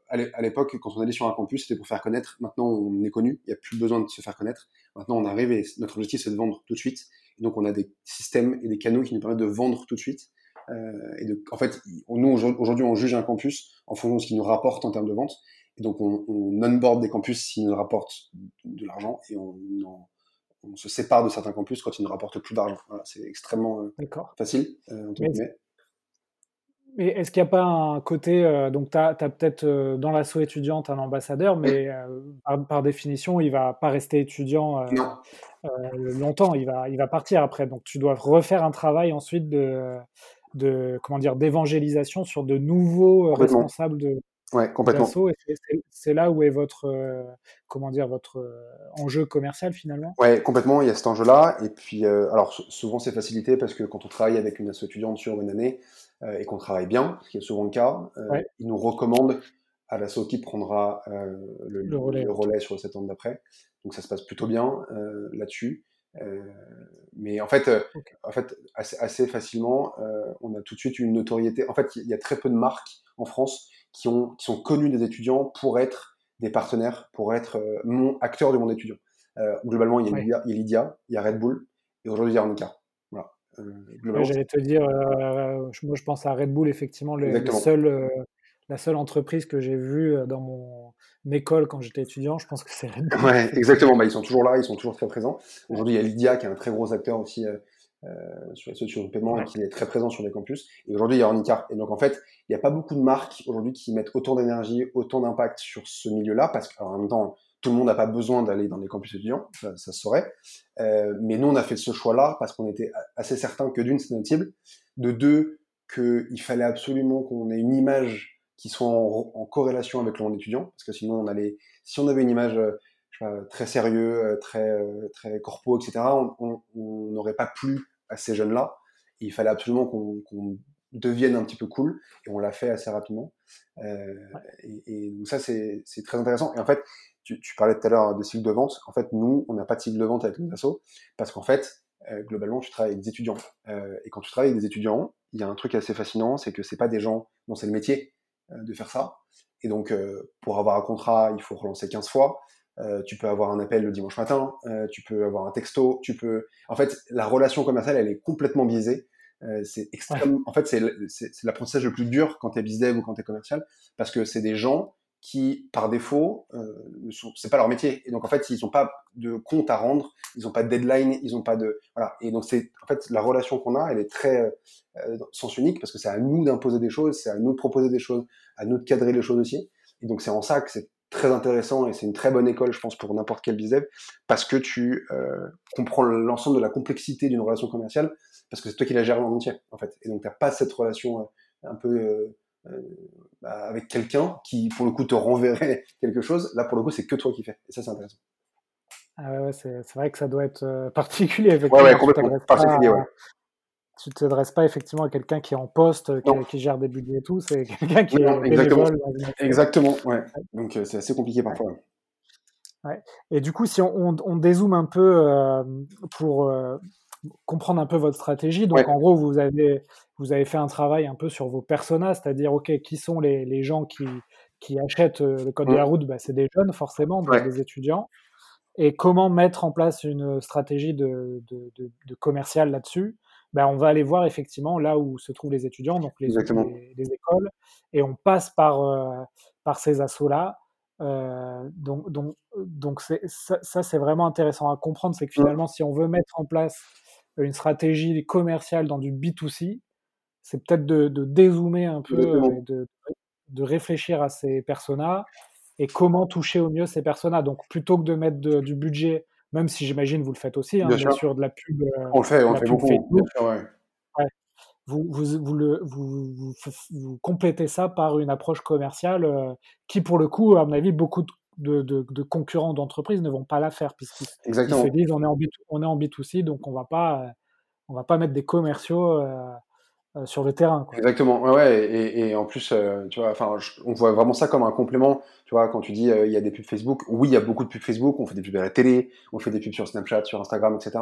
à l'époque, quand on allait sur un campus, c'était pour faire connaître. Maintenant, on est connu, il n'y a plus besoin de se faire connaître. Maintenant, on arrive et notre objectif, c'est de vendre tout de suite donc, on a des systèmes et des canaux qui nous permettent de vendre tout de suite. Euh, et de, en fait, nous, aujourd'hui, on juge un campus en fonction de ce qu'il nous rapporte en termes de vente. Et donc, on, on onboard des campus s'ils nous rapportent de l'argent et on, on, se sépare de certains campus quand ils ne rapportent plus d'argent. Voilà, c'est extrêmement euh, facile. Euh, est-ce qu'il n'y a pas un côté, euh, donc tu as, peut-être euh, dans l'asso étudiante un ambassadeur, mais euh, par, définition, il va pas rester étudiant longtemps, il va, il va partir après. Donc tu dois refaire un travail ensuite de, de comment dire, d'évangélisation sur de nouveaux responsables de, Ouais, complètement. C'est là où est votre, comment dire, votre enjeu commercial finalement. Ouais, complètement. Il y a cet enjeu-là. Et puis, alors souvent c'est facilité parce que quand on travaille avec une asso étudiante sur une année, euh, et qu'on travaille bien, ce qui est souvent le cas, euh, ils nous recommandent à l'assaut qui prendra euh, le, relais, sur le septembre d'après. Donc ça se passe plutôt bien là-dessus. mais en fait, en fait assez, facilement, on a tout de suite une notoriété. En fait, il y a très peu de marques en France qui, ont, qui sont connues des étudiants pour être des partenaires, pour être mon acteur du monde étudiant. globalement, il y, a Lydia, il y a Red Bull, et aujourd'hui, il y a Arnica. Euh, j'allais te dire, euh, moi je pense à Red Bull, effectivement, le, seul, euh, la seule entreprise que j'ai vue dans mon école quand j'étais étudiant, je pense que c'est Red Bull. Ouais, exactement, bah, ils sont toujours là, ils sont toujours très présents. Aujourd'hui, il y a Lydia qui est un très gros acteur aussi sur les solutions de paiement et qui est très présent sur les campus. Et aujourd'hui, il y a Ornica. Et donc, en fait, il n'y a pas beaucoup de marques aujourd'hui qui mettent autant d'énergie, autant d'impact sur ce milieu-là, parce qu'en même temps, tout le monde n'a pas besoin d'aller dans les campus étudiants, ça, ça se saurait. Euh, mais nous, on a fait ce choix-là parce qu'on était assez certain que d'une, c'était notre cible, de deux, qu'il fallait absolument qu'on ait une image qui soit en, corrélation avec le monde étudiant, parce que sinon, on allait, si on avait une image euh, très sérieux, euh, très très corpo, etc., on n'aurait pas plu à ces jeunes-là. Il fallait absolument qu'on devienne un petit peu cool, et on l'a fait assez rapidement. Euh, et, et, donc ça, c'est très intéressant. Et en fait, tu, parlais tout à l'heure de cycle de vente. En fait, nous, on n'a pas de cycle de vente avec nos assos parce qu'en fait, euh, globalement, tu travailles avec des étudiants. Euh, et quand tu travailles avec des étudiants, il y a un truc assez fascinant, c'est que c'est pas des gens dont c'est le métier euh, de faire ça. Et donc, pour avoir un contrat, il faut relancer 15 fois. Euh, tu peux avoir un appel le dimanche matin, euh, tu peux avoir un texto, tu peux. En fait, la relation commerciale, elle est complètement biaisée. Euh, c'est extrêmement. En fait, c'est l'apprentissage le plus dur quand tu es business ou quand tu es commercial, parce que c'est des gens qui, par défaut, euh, c'est pas leur métier. Et donc, en fait, ils n'ont pas de compte à rendre, ils n'ont pas de deadline, ils n'ont pas de. Voilà. Et donc, c'est en fait la relation qu'on a, elle est très euh, sens unique parce que c'est à nous d'imposer des choses, c'est à nous de proposer des choses, à nous de cadrer les choses aussi. Et donc, c'est en ça que c'est très intéressant et c'est une très bonne école, je pense, pour n'importe quel business parce que tu euh, comprends l'ensemble de la complexité d'une relation commerciale, parce que c'est toi qui la gères en entier, en fait. Et donc, tu n'as pas cette relation euh, un peu euh, bah, avec quelqu'un qui, pour le coup, te renverrait quelque chose. Là, pour le coup, c'est que toi qui fais. Et ça, c'est intéressant. Ah ouais, c'est vrai que ça doit être particulier. Ouais, ouais, complètement. Particulier, ouais tu ne t'adresses pas effectivement à quelqu'un qui est en poste, qui, gère des budgets et tout, c'est quelqu'un qui est exactement. Exactement, ouais. Donc euh, c'est assez compliqué parfois. Ouais. Et du coup, si on, on, dézoome un peu euh, pour euh, comprendre un peu votre stratégie, donc en gros, vous avez, vous avez fait un travail un peu sur vos personas, c'est-à-dire, OK, qui sont les, les gens qui, qui achètent le code de la mmh. route bah, C'est des jeunes, forcément, des étudiants. Et comment mettre en place une stratégie de, de, de, de commercial là-dessus? Ben, on va aller voir effectivement là où se trouvent les étudiants, donc les, les, écoles, et on passe par, euh, par ces assauts-là. Euh, donc, donc, donc ça, ça c'est vraiment intéressant à comprendre, c'est que finalement, si on veut mettre en place une stratégie commerciale dans du B2C, c'est peut-être de, de, dézoomer un peu, de, de, réfléchir à ces personas et comment toucher au mieux ces personas. Donc, plutôt que de mettre du budget même si j'imagine vous le faites aussi, hein, bien, sûr. de la pub. Euh, on le fait, on le fait beaucoup. Vous, vous, vous, le, vous, vous, complétez ça par une approche commerciale euh, qui, pour le coup, à mon avis, beaucoup de, de, de concurrents d'entreprises ne vont pas la faire puisqu'ils se disent on est en, B, on est en B2C, donc on va pas, on va pas mettre des commerciaux euh, euh, sur le terrain. Exactement, ouais, et, et, en plus, euh, tu vois, enfin, on voit vraiment ça comme un complément. Tu vois, quand tu dis euh, il y a des pubs Facebook, oui, il y a beaucoup de pubs Facebook. On fait des pubs à la télé, on fait des pubs sur Snapchat, sur Instagram, etc.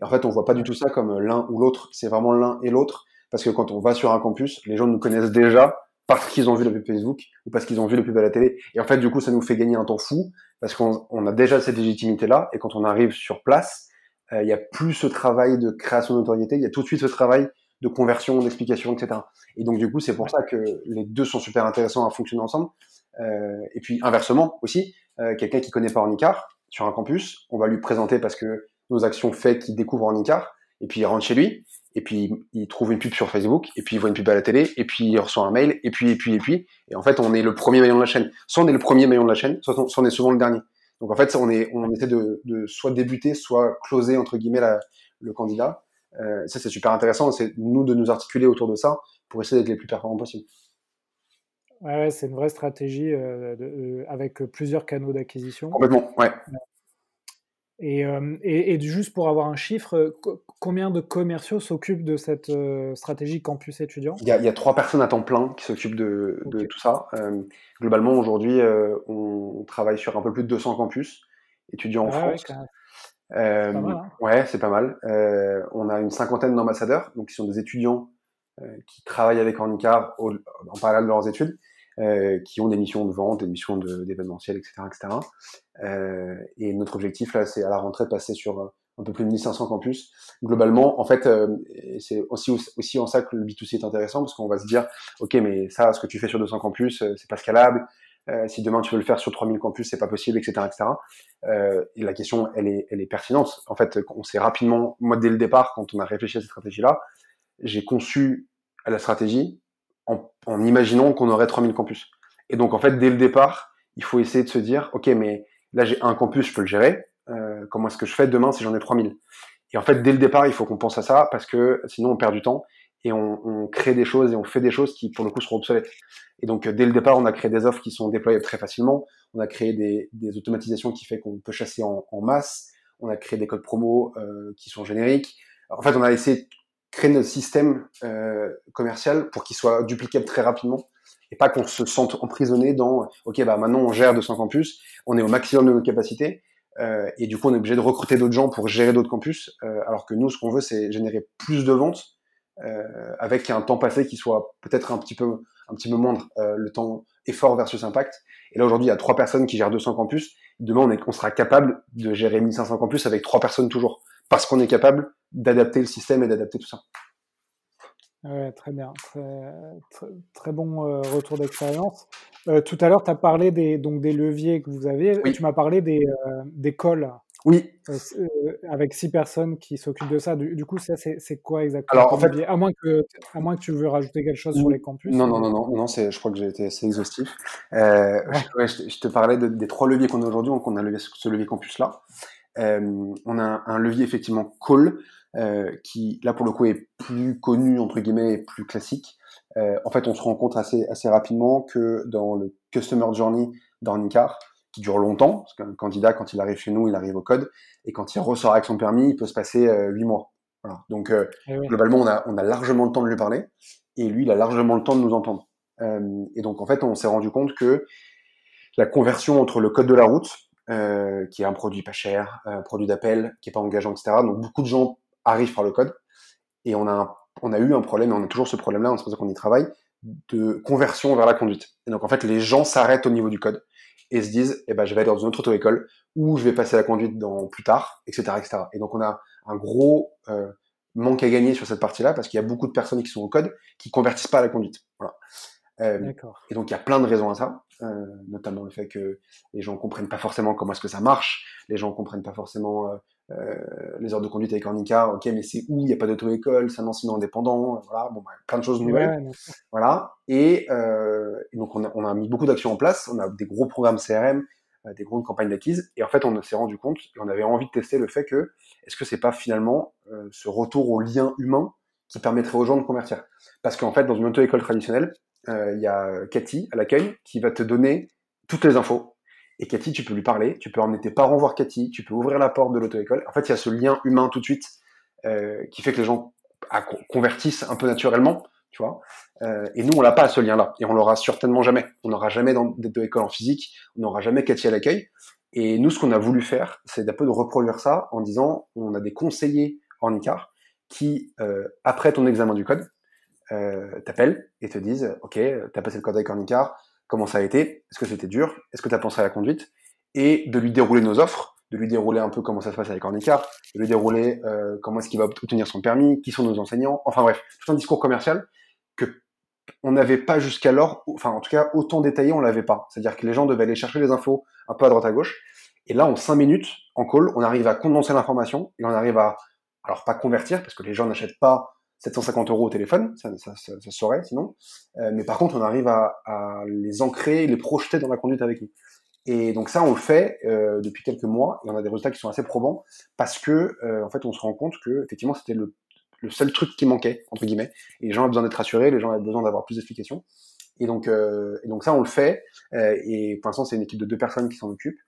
Et en fait, on voit pas du tout ça comme l'un ou l'autre. C'est vraiment l'un et l'autre, parce que quand on va sur un campus, les gens nous connaissent déjà parce qu'ils ont vu la pub Facebook ou parce qu'ils ont vu la pub à la télé. Et en fait, du coup, ça nous fait gagner un temps fou parce qu'on a déjà cette légitimité-là. Et quand on arrive sur place, il y a plus ce travail de création de notoriété. Il y a tout de suite ce travail de conversion, d'explication, etc. Et donc du coup, c'est pour ça que les deux sont super intéressants à fonctionner ensemble. Euh, et puis inversement aussi, euh, quelqu'un qui connaît pas Ornicar sur un campus, on va lui présenter parce que nos actions fait qu'il découvre Ornicar, et puis il rentre chez lui, et puis il trouve une pub sur Facebook, et puis il voit une pub à la télé, et puis il reçoit un mail, et puis et puis et puis, et en fait on est le premier maillon de la chaîne. Soit on est le premier maillon de la chaîne, soit on, est souvent le dernier. Donc en fait on est on essaie de, de soit débuter, soit closer entre guillemets la, le candidat. Euh, ça, c'est super intéressant. C'est nous de nous articuler autour de ça pour essayer d'être les plus performants possible. Ouais, c'est une vraie stratégie euh, euh, avec plusieurs canaux d'acquisition. Complètement, ouais. Et, et, juste pour avoir un chiffre, combien de commerciaux s'occupent de cette stratégie campus étudiant? Il y, a, il y, a, trois personnes à temps plein qui s'occupent de, de tout ça. globalement, aujourd'hui, on travaille sur un peu plus de 200 campus étudiants en ah France. Euh, hein. Ouais, c'est pas mal. Euh, on a une cinquantaine d'ambassadeurs, donc qui sont des étudiants euh, qui travaillent avec Handicap en parallèle de leurs études, euh, qui ont des missions de vente, des missions d'événementiel, etc., etc. Euh, et notre objectif là, c'est à la rentrée de passer sur un peu plus de 1500 campus. Globalement, en fait, c'est aussi aussi en ça que le B2C est intéressant parce qu'on va se dire, ok, mais ça, ce que tu fais sur 200 campus, c'est pas scalable. Euh, si demain tu veux le faire sur 3000 campus, c'est pas possible, etc., etc. Euh, et la question, elle est, elle est pertinente. En fait, on s'est rapidement, moi dès le départ, quand on a réfléchi à cette stratégie-là, j'ai conçu la stratégie en, en imaginant qu'on aurait 3000 campus. Et donc en fait, dès le départ, il faut essayer de se dire, ok, mais là j'ai un campus, je peux le gérer. Euh, comment est-ce que je fais demain si j'en ai 3000 Et en fait, dès le départ, il faut qu'on pense à ça parce que sinon on perd du temps et on, on, crée des choses et on fait des choses qui pour le coup seront obsolètes. Et donc dès le départ, on a créé des offres qui sont déployables très facilement. On a créé des, des automatisations qui fait qu'on peut chasser en, en, masse. On a créé des codes promo euh, qui sont génériques. En fait, on a essayé de créer notre système euh, commercial pour qu'il soit duplicable très rapidement et pas qu'on se sente emprisonné dans ok bah maintenant on gère 200 campus, on est au maximum de notre capacité euh, et du coup on est obligé de recruter d'autres gens pour gérer d'autres campus euh, alors que nous ce qu'on veut c'est générer plus de ventes euh, avec un temps passé qui soit peut-être un petit peu un petit peu moindre, euh, le temps effort versus impact. Et là aujourd'hui, il y a trois personnes qui gèrent 200 campus Demain, on, est, on sera capable de gérer 1500 campus avec trois personnes toujours, parce qu'on est capable d'adapter le système et d'adapter tout ça. Ouais, très bien, très, très, bon euh, retour d'expérience. Euh, tout à l'heure, tu as parlé des, donc, des leviers que vous avez, tu m'as parlé des, euh, des calls. Oui. avec six personnes qui s'occupent de ça. Du, coup, ça, c'est quoi exactement Alors, en fait, à, moins que, à moins que tu veux rajouter quelque chose sur les campus. Non, non, non, non, non je crois que j'ai été assez exhaustif. je, te parlais des trois leviers qu'on a aujourd'hui. Donc, on a levier, ce levier campus-là. on a un levier effectivement call euh, qui là pour le coup est plus connu entre guillemets et plus classique. Euh, en fait, on se rend compte assez assez rapidement que dans le customer journey d'Ornicar, qui dure longtemps, parce qu'un candidat quand il arrive chez nous, il arrive au code, et quand il ressort avec son permis, il peut se passer euh, huit mois. Voilà. Donc eh globalement, on a on a largement le temps de lui parler, et lui, il a largement le temps de nous entendre. et donc en fait, on s'est rendu compte que la conversion entre le code de la route, euh, qui est un produit pas cher, un produit d'appel qui est pas engageant, etc. Donc beaucoup de gens arrive par le code. Et on a, on a eu un problème, et on a toujours ce problème-là, c'est pour ça qu'on y travaille, de conversion vers la conduite. Et donc en fait, les gens s'arrêtent au niveau du code et se disent, eh ben, je vais aller dans une autre auto-école ou je vais passer la conduite dans plus tard, etc., etc. Et donc on a un gros euh, manque à gagner sur cette partie-là parce qu'il y a beaucoup de personnes qui sont au code qui convertissent pas à la conduite. Voilà. Euh, et donc il y a plein de raisons à ça, euh, notamment le fait que les gens comprennent pas forcément comment est-ce que ça marche, les gens comprennent pas forcément les heures de conduite avec Ornica, ok, mais c'est où? Il n'y a pas d'auto-école, c'est un enseignant indépendant, voilà, bon, bah, plein de choses nouvelles. voilà. Et, euh, et, donc, on a, on a mis beaucoup d'actions en place, on a des gros programmes CRM, euh, des grosses campagnes d'acquise, et en fait, on s'est rendu compte, et on avait envie de tester le fait que, est-ce que c'est pas finalement euh, ce retour au lien humain qui permettrait aux gens de convertir? Parce qu'en fait, dans une auto-école traditionnelle, euh, il y a Cathy à l'accueil qui va te donner toutes les infos et Cathy, tu peux lui parler, tu peux emmener tes parents voir Cathy, tu peux ouvrir la porte de l'auto-école. En fait, il y a ce lien humain tout de suite euh, qui fait que les gens convertissent un peu naturellement, tu vois. Euh, et nous, on n'a pas ce lien-là, et on l'aura certainement jamais. On n'aura jamais écoles en physique, on n'aura jamais Cathy à l'accueil. Et nous, ce qu'on a voulu faire, c'est d'un peu de reproduire ça en disant, on a des conseillers en ICAR qui, euh, après ton examen du code, euh, t'appellent et te disent, ok, t'as passé le code avec Ornicar, comment ça a été, est-ce que c'était dur, est-ce que tu as pensé à la conduite, et de lui dérouler nos offres, de lui dérouler un peu comment ça se passe avec Ornicar, de lui dérouler euh, comment est-ce qu'il va obtenir son permis, qui sont nos enseignants, enfin bref, tout un discours commercial que on n'avait pas jusqu'alors, enfin en tout cas autant détaillé on l'avait pas. C'est-à-dire que les gens devaient aller chercher les infos un peu à droite à gauche, et là en cinq minutes en call, on arrive à condenser l'information et on arrive à, alors pas convertir parce que les gens n'achètent pas 750 euros au téléphone, ça, ça, ça, saurait sinon. Euh, mais par contre, on arrive à, à, les ancrer, les projeter dans la conduite avec nous. Et donc ça, on le fait euh, depuis quelques mois et on a des résultats qui sont assez probants parce que euh, en fait, on se rend compte que effectivement, c'était le, le, seul truc qui manquait entre guillemets. Et les gens avaient besoin d'être rassurés, les gens avaient besoin d'avoir plus d'explications. Et donc, euh, et donc ça, on le fait. Euh, et pour l'instant, c'est une équipe de deux personnes qui s'en occupent.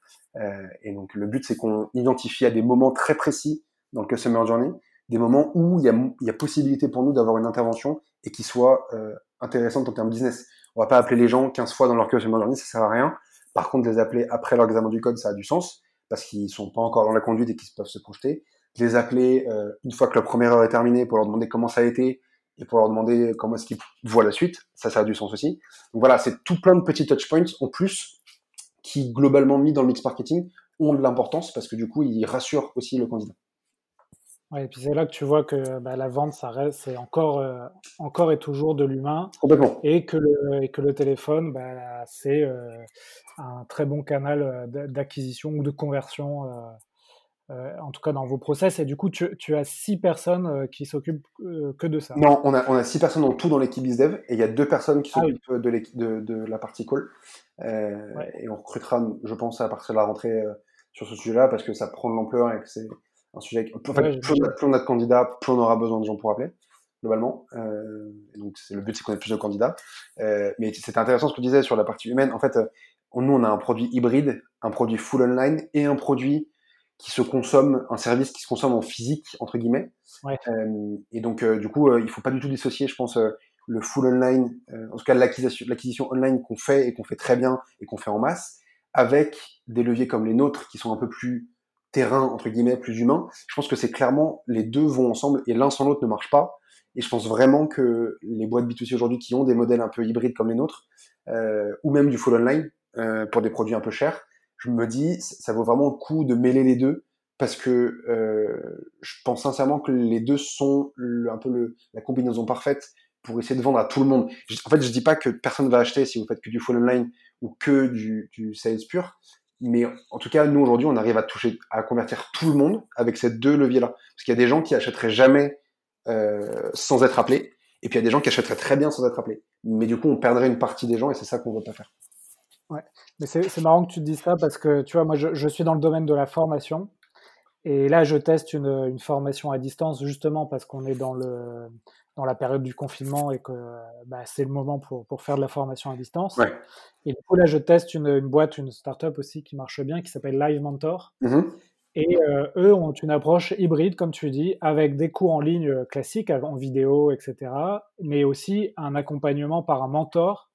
et donc, le but, c'est qu'on identifie à des moments très précis dans le customer journey des moments où il y a, y a possibilité pour nous d'avoir une intervention et qui soit euh, intéressante en termes business. On va pas appeler les gens 15 fois dans leur customer journey, ça sert à rien. Par contre, les appeler après leur examen du code, ça a du sens parce qu'ils sont pas encore dans la conduite et qu'ils peuvent se projeter. Les appeler euh, une fois que leur première heure est terminée pour leur demander comment ça a été et pour leur demander comment est-ce qu'ils voient la suite, ça, ça a du sens aussi. Donc voilà, c'est tout plein de petits touchpoints en plus qui, globalement mis dans le mix marketing, ont de l'importance parce que du coup, ils rassurent aussi le candidat. Ouais, et puis c'est là que tu vois que bah, la vente, ça reste, c'est encore, euh, encore et toujours de l'humain. Complètement. Et que le, et que le téléphone, bah, c'est euh, un très bon canal euh, d'acquisition ou de conversion, en tout cas dans vos process. Et du coup, tu, tu as six personnes qui s'occupent que de ça. Non, on a, on a six personnes en tout dans l'équipe BizDev et il y a deux personnes qui ah s'occupent de, de, de, la partie call. Et on recrutera, je pense, à partir de la rentrée sur ce sujet-là parce que ça prend de l'ampleur et que c'est un sujet. plus, on a, de candidats, plus on aura besoin de gens pour appeler, globalement. Euh, donc, c'est le but, c'est qu'on ait plus de candidats. Euh, mais c'est intéressant ce que tu disais sur la partie humaine. En fait, euh, nous, on a un produit hybride, un produit full online et un produit qui se consomme, un service qui se consomme en physique, entre guillemets. Euh, et donc, du coup, il faut pas du tout dissocier, je pense, le full online, en tout cas l'acquisition online qu'on fait et qu'on fait très bien et qu'on fait en masse, avec des leviers comme les nôtres qui sont un peu plus terrain entre guillemets plus humain. Je pense que c'est clairement les deux vont ensemble et l'un sans l'autre ne marche pas. Et je pense vraiment que les boîtes B2C aujourd'hui qui ont des modèles un peu hybrides comme les nôtres, euh, ou même du full online euh, pour des produits un peu chers, je me dis, ça vaut vraiment le coup de mêler les deux parce que euh, je pense sincèrement que les deux sont un peu le, la combinaison parfaite pour essayer de vendre à tout le monde. En fait, je dis pas que personne va acheter si vous faites que du full online ou que du, du sales pur, mais en tout cas, nous aujourd'hui, on arrive à toucher, à convertir tout le monde avec ces deux leviers-là. Parce qu'il y a des gens qui achèteraient jamais euh, sans être appelés, et puis il y a des gens qui achèteraient très bien sans être appelés. Mais du coup, on perdrait une partie des gens, et c'est ça qu'on ne veut pas faire. Ouais, mais c'est marrant que tu te dises ça parce que tu vois, moi, je, je suis dans le domaine de la formation. Et là, je teste une, une formation à distance justement parce qu'on est dans, le, dans la période du confinement et que bah, c'est le moment pour, pour, faire de la formation à distance. Ouais. Et du coup, là, je teste une, une boîte, une startup aussi qui marche bien, qui s'appelle Live Mentor. Mm-hmm. Et euh, eux ont une approche hybride, comme tu dis, avec des cours en ligne euh, classiques, en vidéo, etc., mais aussi un accompagnement par un mentor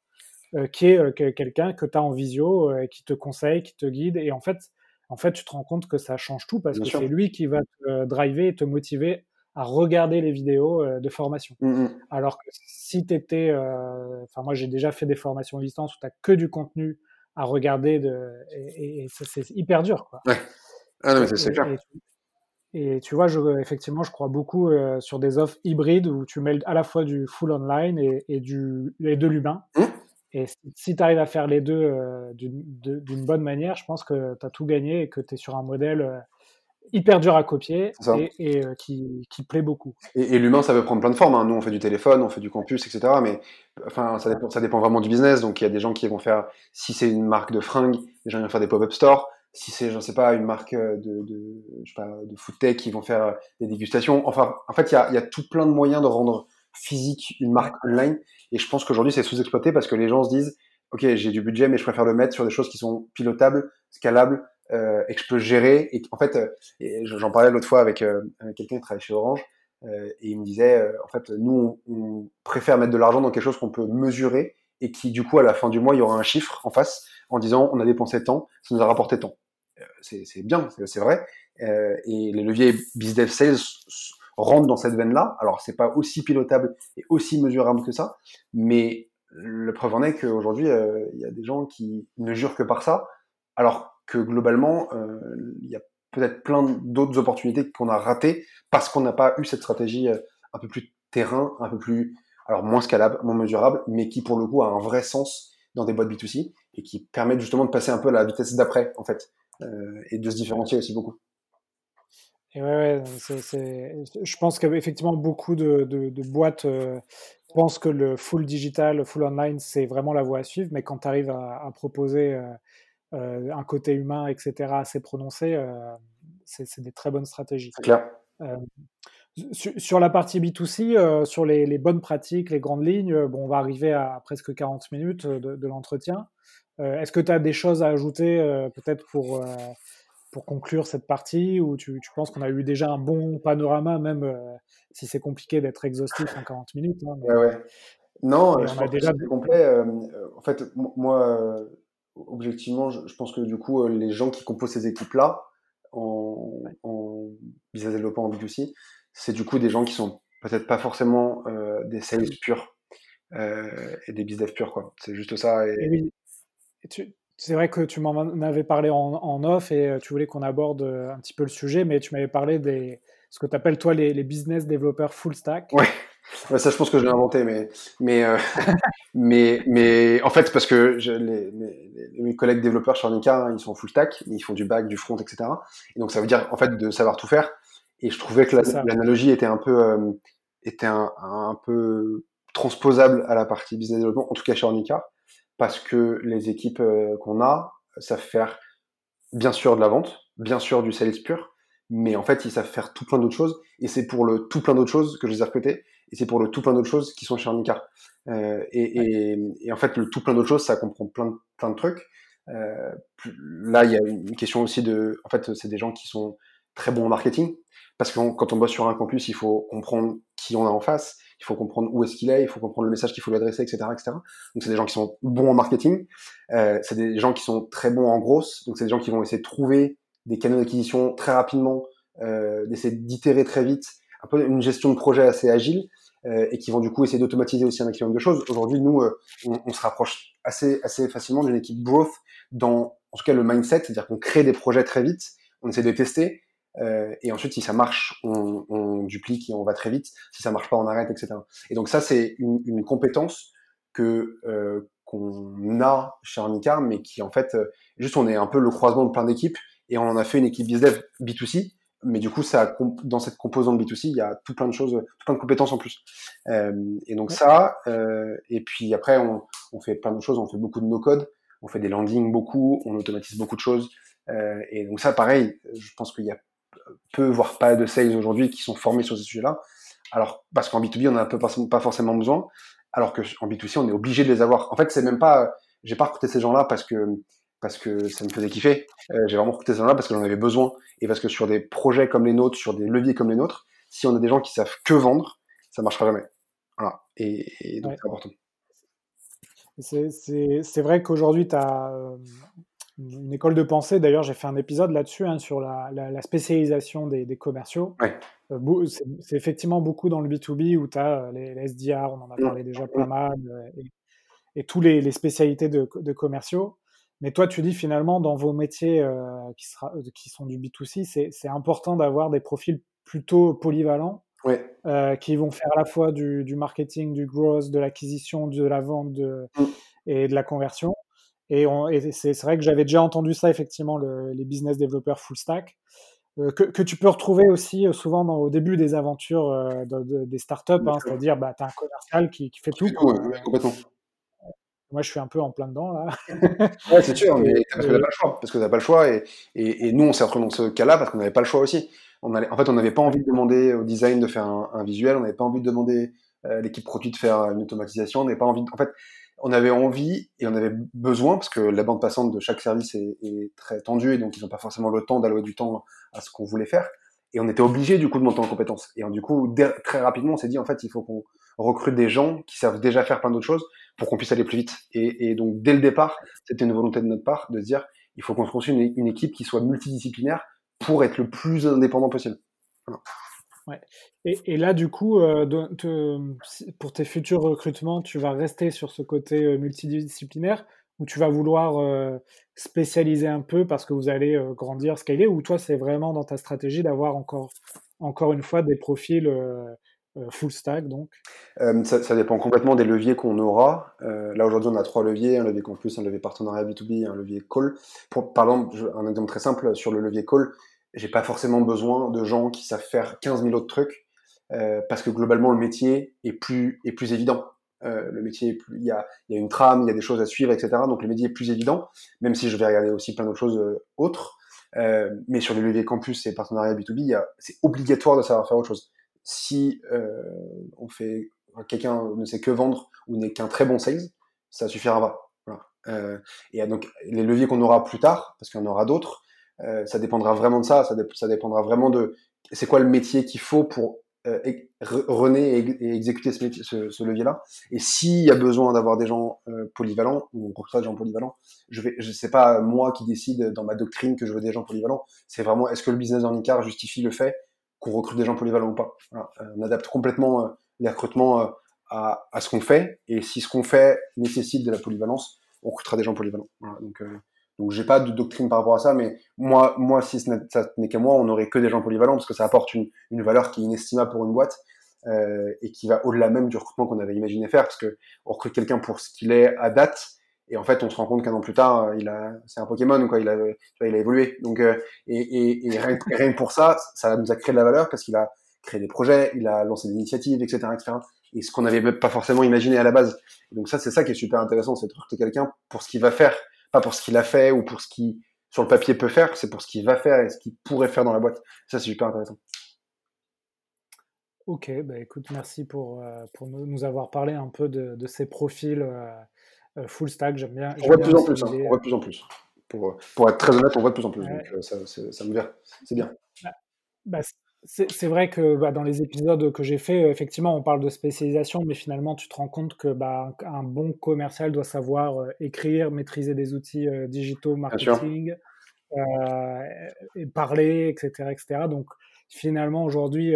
euh, qui est euh, quelqu'un que tu as en visio, qui te conseille, qui te guide. Et en fait, en fait, tu te rends compte que ça change tout parce Bien que c'est lui qui va te driver et te motiver à regarder les vidéos euh, de formation. Mm-hmm. Alors que si tu étais. euh, Enfin, moi, j'ai déjà fait des formations à distance où tu que du contenu à regarder de, et, et- c'est hyper dur. Quoi. Ah non, mais c'est- clair. Et, tu- et tu vois, je, effectivement, je crois beaucoup euh, sur des offres hybrides où tu mêles à la fois du full online et, et du, et de l'humain. Mmh. Et si, tu arrives à faire les deux euh, d'une bonne manière, je pense que tu as tout gagné et que tu es sur un modèle hyper dur à copier et, et, euh, qui, qui plaît beaucoup. Et, et l'humain, ça peut prendre plein de formes. hein. Nous, on fait du téléphone, on fait du campus, etc. Mais enfin, ça dépend, ça dépend vraiment du business. Donc, il y a des gens qui vont faire, si c'est une marque de fringues, des gens qui vont faire des pop-up stores. Si c'est, je ne sais pas, une marque euh, de, de, je sais pas, de food tech, qui vont faire euh, des dégustations. Enfin, en fait, il y a, il y a tout plein de moyens de rendre physique une marque online. Et je pense qu'aujourd'hui, c'est sous-exploité parce que les gens se disent, OK, j'ai du budget, mais je préfère le mettre sur des choses qui sont pilotables, scalables, euh, et que je peux gérer. Et en fait, euh, j'en parlais l'autre fois avec, euh, avec quelqu'un qui travaille chez Orange. Et il me disait, en fait, nous, on, préfère mettre de l'argent dans quelque chose qu'on peut mesurer et qui, du coup, à la fin du mois, il y aura un chiffre en face en disant, on a dépensé tant, ça nous a rapporté tant. C'est bien, c'est vrai. Et les leviers business sales rentrent dans cette veine-là. Alors, c'est pas aussi pilotable et aussi mesurable que ça, mais le preuve en est qu'aujourd'hui, il y a des gens qui ne jurent que par ça, alors que globalement, euh, il y a peut-être plein d'autres opportunités qu'on a ratées parce qu'on n'a pas eu cette stratégie euh, un peu plus terrain, un peu plus, alors moins scalable, moins mesurable, mais qui pour le coup a un vrai sens dans des boîtes B2C et qui permettent justement de passer un peu à la vitesse d'après, en fait, euh, et de se différencier aussi beaucoup. Et ouais, je pense qu'effectivement, beaucoup de, boîtes pensent que le full digital, le full online, c'est vraiment la voie à suivre, mais quand tu arrives à, proposer un côté humain, etc., assez prononcé, euh, c'est des très bonnes stratégies. C'est clair. Euh, sur, sur la partie B2C, euh, sur les, les bonnes pratiques, les grandes lignes, euh, bon, on va arriver à presque 40 minutes de, de l'entretien. Euh, Est-ce que tu as des choses à ajouter euh, peut-être pour, euh, pour conclure cette partie ou tu, tu penses qu'on a eu déjà un bon panorama, même euh, si c'est compliqué d'être exhaustif en 40 minutes hein, mais- Ouais, ouais. Non, euh, je on a pense que déjà- c'est complet. Euh, euh, en fait, moi, euh, objectivement, je, je pense que du coup, euh, les gens qui composent ces équipes-là, en, en business développement en B2C, c'est du coup des gens qui sont peut-être pas forcément euh, des sales purs euh, et des business purs, quoi. C'est juste ça. Et, Et oui, Et tu- c'est vrai que tu m'en avais parlé en, en off et tu voulais qu'on aborde un petit peu le sujet, mais tu m'avais parlé des ce que tu appelles toi les, les business développeurs full stack. Ouais. Ouais, ça, je pense que je l'ai inventé, mais, mais, euh, mais, mais en fait, parce que je, les, mes, les- mes collègues développeurs chez Arnica, ils sont full stack, ils font du back, du front, etc. Et donc, ça veut dire, en fait, de savoir tout faire. Et je trouvais que l'analogie était un peu, euh, était un, un peu transposable à la partie business développement, en tout cas chez Arnica, parce que les équipes euh, qu'on a savent faire, bien sûr, de la vente, bien sûr, du sales pur, mais en fait, ils savent faire tout plein d'autres choses. Et c'est pour le tout plein d'autres choses que je les ai recrutés et c'est pour le tout plein d'autres choses qui sont chez Arnica. Euh, et, et, et en fait, le tout plein d'autres choses, ça comprend plein de, plein de trucs. Euh, là, il y a une question aussi de, en fait, c'est des gens qui sont très bons en marketing, parce que on- quand on bosse sur un campus, il faut comprendre qui on a en face, il faut comprendre où est-ce qu'il est, il faut comprendre le message qu'il faut lui adresser, etc., etc. Donc c'est des gens qui sont bons en marketing, euh, c'est des gens qui sont très bons en grosse, donc c'est des gens qui vont essayer de trouver des canaux d'acquisition très rapidement, euh, d'essayer d'itérer très vite, un peu une gestion de projet assez agile et qui vont du coup essayer d'automatiser aussi un maximum de choses. Aujourd'hui, nous, euh, on, on se rapproche assez, assez facilement d'une équipe growth dans en tout cas le mindset, c'est-à-dire qu'on crée des projets très vite, on essaie de tester, euh, et ensuite si ça marche, on, on, duplique et on va très vite. Si ça marche pas, on arrête, etc. Et donc ça, c'est une, une, compétence que euh, qu'on a chez Arnica, mais qui en fait, euh, juste on est un peu le croisement de plein d'équipes, et on en a fait une équipe business B2C, mais du coup, ça, dans cette composante B2C, il y a tout plein de choses, tout plein de compétences en plus. Euh, et donc ça, euh, et puis après, on, on, fait plein de choses, on fait beaucoup de no-code, on fait des landings beaucoup, on automatise beaucoup de choses. Euh, et donc ça, pareil, je pense qu'il y a peu, voire pas de sales aujourd'hui qui sont formés sur ces sujets-là. Alors, parce qu'en B2B, on n'a pas forcément besoin, alors qu'en B2C, on est obligé de les avoir. En fait, c'est même pas, j'ai pas recruté ces gens-là parce que parce que ça me faisait kiffer. Euh, j'ai vraiment recruté ces gens-là parce que j'en avais besoin et parce que sur des projets comme les nôtres, sur des leviers comme les nôtres, si on a des gens qui savent que vendre, ça marchera jamais. Voilà. Et, donc c'est important. C'est vrai qu'aujourd'hui, tu as euh, une école de pensée. D'ailleurs, j'ai fait un épisode là-dessus, hein, sur la, la, spécialisation des, des commerciaux. Ouais. Euh, c'est effectivement beaucoup dans le B2B où tu as les, les, SDR, on en a mmh. parlé déjà pas mal, et, et tous les, les spécialités de, de commerciaux. Mais toi, tu dis finalement, dans vos métiers euh, qui, sera, euh, qui, sont du B2C, c'est important d'avoir des profils plutôt polyvalents, euh, qui vont faire à la fois du, du marketing, du growth, de l'acquisition, de la vente de, mm. et de la conversion. Et, et c'est vrai que j'avais déjà entendu ça, effectivement, le, les business développeurs full stack. Euh, que, que, tu peux retrouver aussi euh, souvent dans, au début des aventures euh, de, de, des startups, hein, c'est-à-dire bah, tu as un commercial qui, qui fait tout. Oui, complètement. Moi, je suis un peu en plein dedans, là. ouais, c'est sûr, mais parce que tu n'as pas le choix. Parce que t'as pas le choix. Et, et, et nous, on s'est retrouvés dans ce cas-là parce qu'on n'avait pas le choix aussi. On allait, en fait, on n'avait pas envie de demander au design de faire un, un visuel. On n'avait pas envie de demander à l'équipe produit de faire une automatisation. On n'avait pas envie. De, en fait, on avait envie et on avait besoin, parce que la bande passante de chaque service est, est très tendue et donc ils n'ont pas forcément le temps d'allouer du temps à ce qu'on voulait faire. Et on était obligé du coup de monter en compétences. Et du coup, très rapidement, on s'est dit en fait, il faut qu'on recrute des gens qui savent déjà faire plein d'autres choses pour qu'on puisse aller plus vite. Et, donc, dès le départ, c'était une volonté de notre part de dire, il faut qu'on construise une, équipe qui soit multidisciplinaire pour être le plus indépendant possible. Et, là, du coup, euh, pour tes futurs recrutements, tu vas rester sur ce côté euh, multidisciplinaire ou tu vas vouloir euh, spécialiser un peu parce que vous allez euh, grandir, scaler, ou toi, c'est vraiment dans ta stratégie d'avoir encore, encore une fois des profils full stack donc euh, ça, dépend complètement des leviers qu'on aura. Euh, là aujourd'hui on a trois leviers, un levier campus, un levier partenariat B2B, un levier call. Pour, par exemple, un exemple très simple sur le levier call, j'ai pas forcément besoin de gens qui savent faire 15 000 autres trucs euh, parce que globalement le métier est plus est plus évident. Euh, le métier, il y a, y a une trame, il y a des choses à suivre, etc. Donc le métier est plus évident, même si je vais regarder aussi plein d'autres choses autres. mais sur les leviers campus et partenariat B2B, c'est obligatoire de savoir faire autre chose si euh, on fait quelqu'un ne sait que vendre ou n'est qu'un très bon sales, ça suffira pas. Euh, et donc les leviers qu'on aura plus tard, parce qu'il y en aura d'autres, euh, ça dépendra vraiment de ça, ça, dé ça dépendra vraiment de c'est quoi le métier qu'il faut pour euh, rené et, exécuter ce, levier-là. Et s'il y a besoin d'avoir des gens polyvalents, ou on des gens polyvalents, je vais, je sais pas moi qui décide dans ma doctrine que je veux des gens polyvalents. C'est vraiment est-ce que le business en ICAR justifie le fait qu'on recrute des gens polyvalents ou pas. Euh, on adapte complètement euh, les recrutements euh, à, à, ce qu'on fait, et si ce qu'on fait nécessite de la polyvalence, on recrutera des gens polyvalents. Donc, donc j'ai pas de doctrine par rapport à ça, mais moi, moi, si ce n'est qu'à moi, on aurait que des gens polyvalents parce que ça apporte une, une valeur qui est inestimable pour une boîte et qui va au-delà même du recrutement qu'on avait imaginé faire, parce que on recrute quelqu'un pour ce qu'il est à date et en fait, on se rend compte qu'un an plus tard, euh, il a, c'est un Pokémon, quoi. Il a, il a évolué. Donc, euh, et, et, et rien, que pour ça, ça nous a créé de la valeur parce qu'il a créé des projets, il a lancé des initiatives, etc., etc. Et ce qu'on n'avait pas forcément imaginé à la base. Donc ça, c'est ça qui est super intéressant, c'est de recruter quelqu'un pour ce qu'il va faire, pas pour ce qu'il a fait ou pour ce qu'il sur le papier peut faire, c'est pour ce qu'il va faire et ce qu'il pourrait faire dans la boîte. Ça, c'est super intéressant. Ok, bah écoute, merci pour, euh, pour nous avoir parlé un peu de, de ces profils. Euh, full stack, j'aime bien. On voit de plus en plus, hein, on voit de plus en plus. Pour, pour, être très honnête, on voit de plus en plus. Ouais. Donc euh, ça, ça, me vient, c'est bien. Bah, bah, c'est vrai que bah, dans les épisodes que j'ai fait, effectivement, on parle de spécialisation, mais finalement, tu te rends compte que bah, un bon commercial doit savoir euh, écrire, maîtriser des outils euh, digitaux, marketing, euh, et parler, etc., etc. Donc, finalement aujourd'hui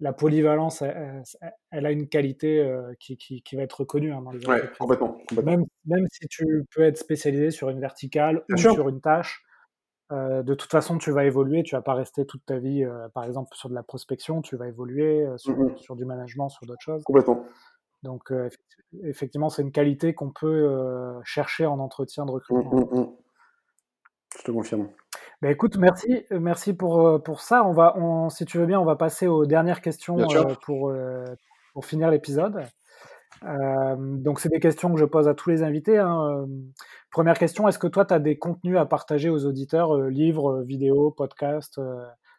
la polyvalence, elle, a une qualité qui, qui, va être reconnue hein, dans les ouais, complètement, Même, même, si tu peux être spécialisé sur une verticale ou sur une tâche, de toute façon, tu vas évoluer. Tu vas pas rester toute ta vie, par exemple, sur de la prospection. Tu vas évoluer sur, mmh sur du management, sur d'autres choses. Complètement. Donc, effectivement, c'est une qualité qu'on peut chercher en entretien de mmh, recrutement. Mmh, Je te confirme. Bah, écoute, merci, merci pour, pour ça. On va, on, si tu veux bien, on va passer aux dernières questions pour, pour finir l'épisode. donc, c'est des questions que je pose à tous les invités. Hein. Première question, est-ce que toi, tu as des contenus à partager aux auditeurs, livres, vidéos, podcasts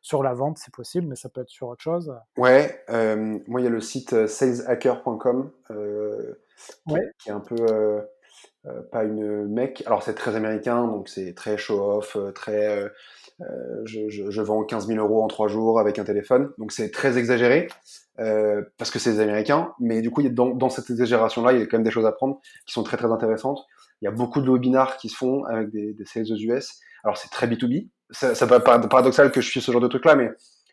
sur la vente, c'est possible, mais ça peut être sur autre chose? Ouais, euh, moi il y a le site euh, saleshacker.com euh, qui, est un peu pas une mec. Alors c'est très américain, donc c'est très show-off, très je, je, vends 15 000 euros en trois jours avec un téléphone, donc c'est très exagéré parce que c'est des Américains. Mais du coup, il y a dans, dans cette exagération-là, il y a quand même des choses à prendre qui sont très très intéressantes. Il y a beaucoup de webinars qui se font avec des, des sales aux US. Alors c'est très B2B, ça, ça peut être paradoxal que je suis ce genre de truc-là, mais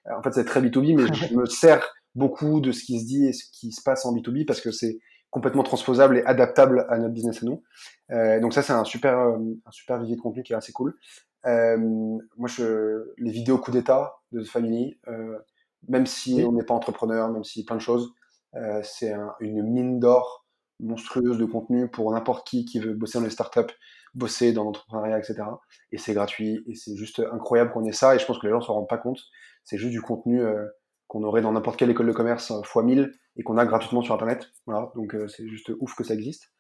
euh, en fait, c'est très B2B, mais je me sers beaucoup de ce qui se dit et ce qui se passe en B2B parce que c'est complètement transposable et adaptable à notre business à nous. Euh, donc ça, c'est un super, euh, un super vivier de contenu qui est assez cool. Euh, moi, je, les vidéos coup d'état de The Family, euh, même si on n'est pas entrepreneur, même si plein de choses, euh, c'est un, une mine d'or monstrueuse de contenu pour n'importe qui qui veut bosser dans les startups, bosser dans l'entrepreneuriat, etc. Et c'est gratuit et c'est juste incroyable qu'on ait ça. Et je pense que les gens s'en rendent pas compte. C'est juste du contenu euh, qu'on aurait dans n'importe quelle école de commerce x euh, 1000 et qu'on a gratuitement sur Internet. Voilà, donc euh, c'est juste ouf que ça existe.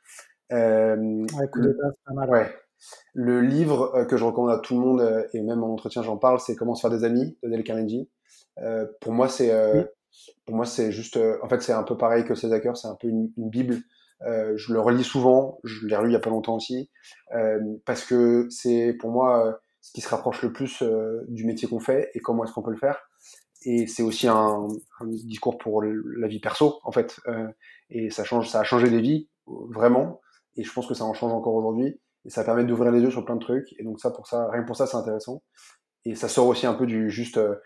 Euh, ouais, le, pas mal. Ouais. Le livre que je recommande à tout le monde et même en entretien j'en parle, c'est Comment se faire des amis de Dale Carnegie. pour moi c'est pour moi c'est juste en fait c'est un peu pareil que hackers, c'est un peu une, une bible euh, je le relis souvent, je l'ai relu il y a pas longtemps aussi, euh, parce que c'est pour moi euh, ce qui se rapproche le plus du métier qu'on fait et comment est-ce qu'on peut le faire. Et c'est aussi un, un, discours pour la vie perso en fait. et ça change, ça a changé des vies vraiment. Et je pense que ça en change encore aujourd'hui. Et ça permet d'ouvrir les yeux sur plein de trucs. Et donc ça, pour ça, rien pour ça, c'est intéressant. Et ça sort aussi un peu du juste, euh,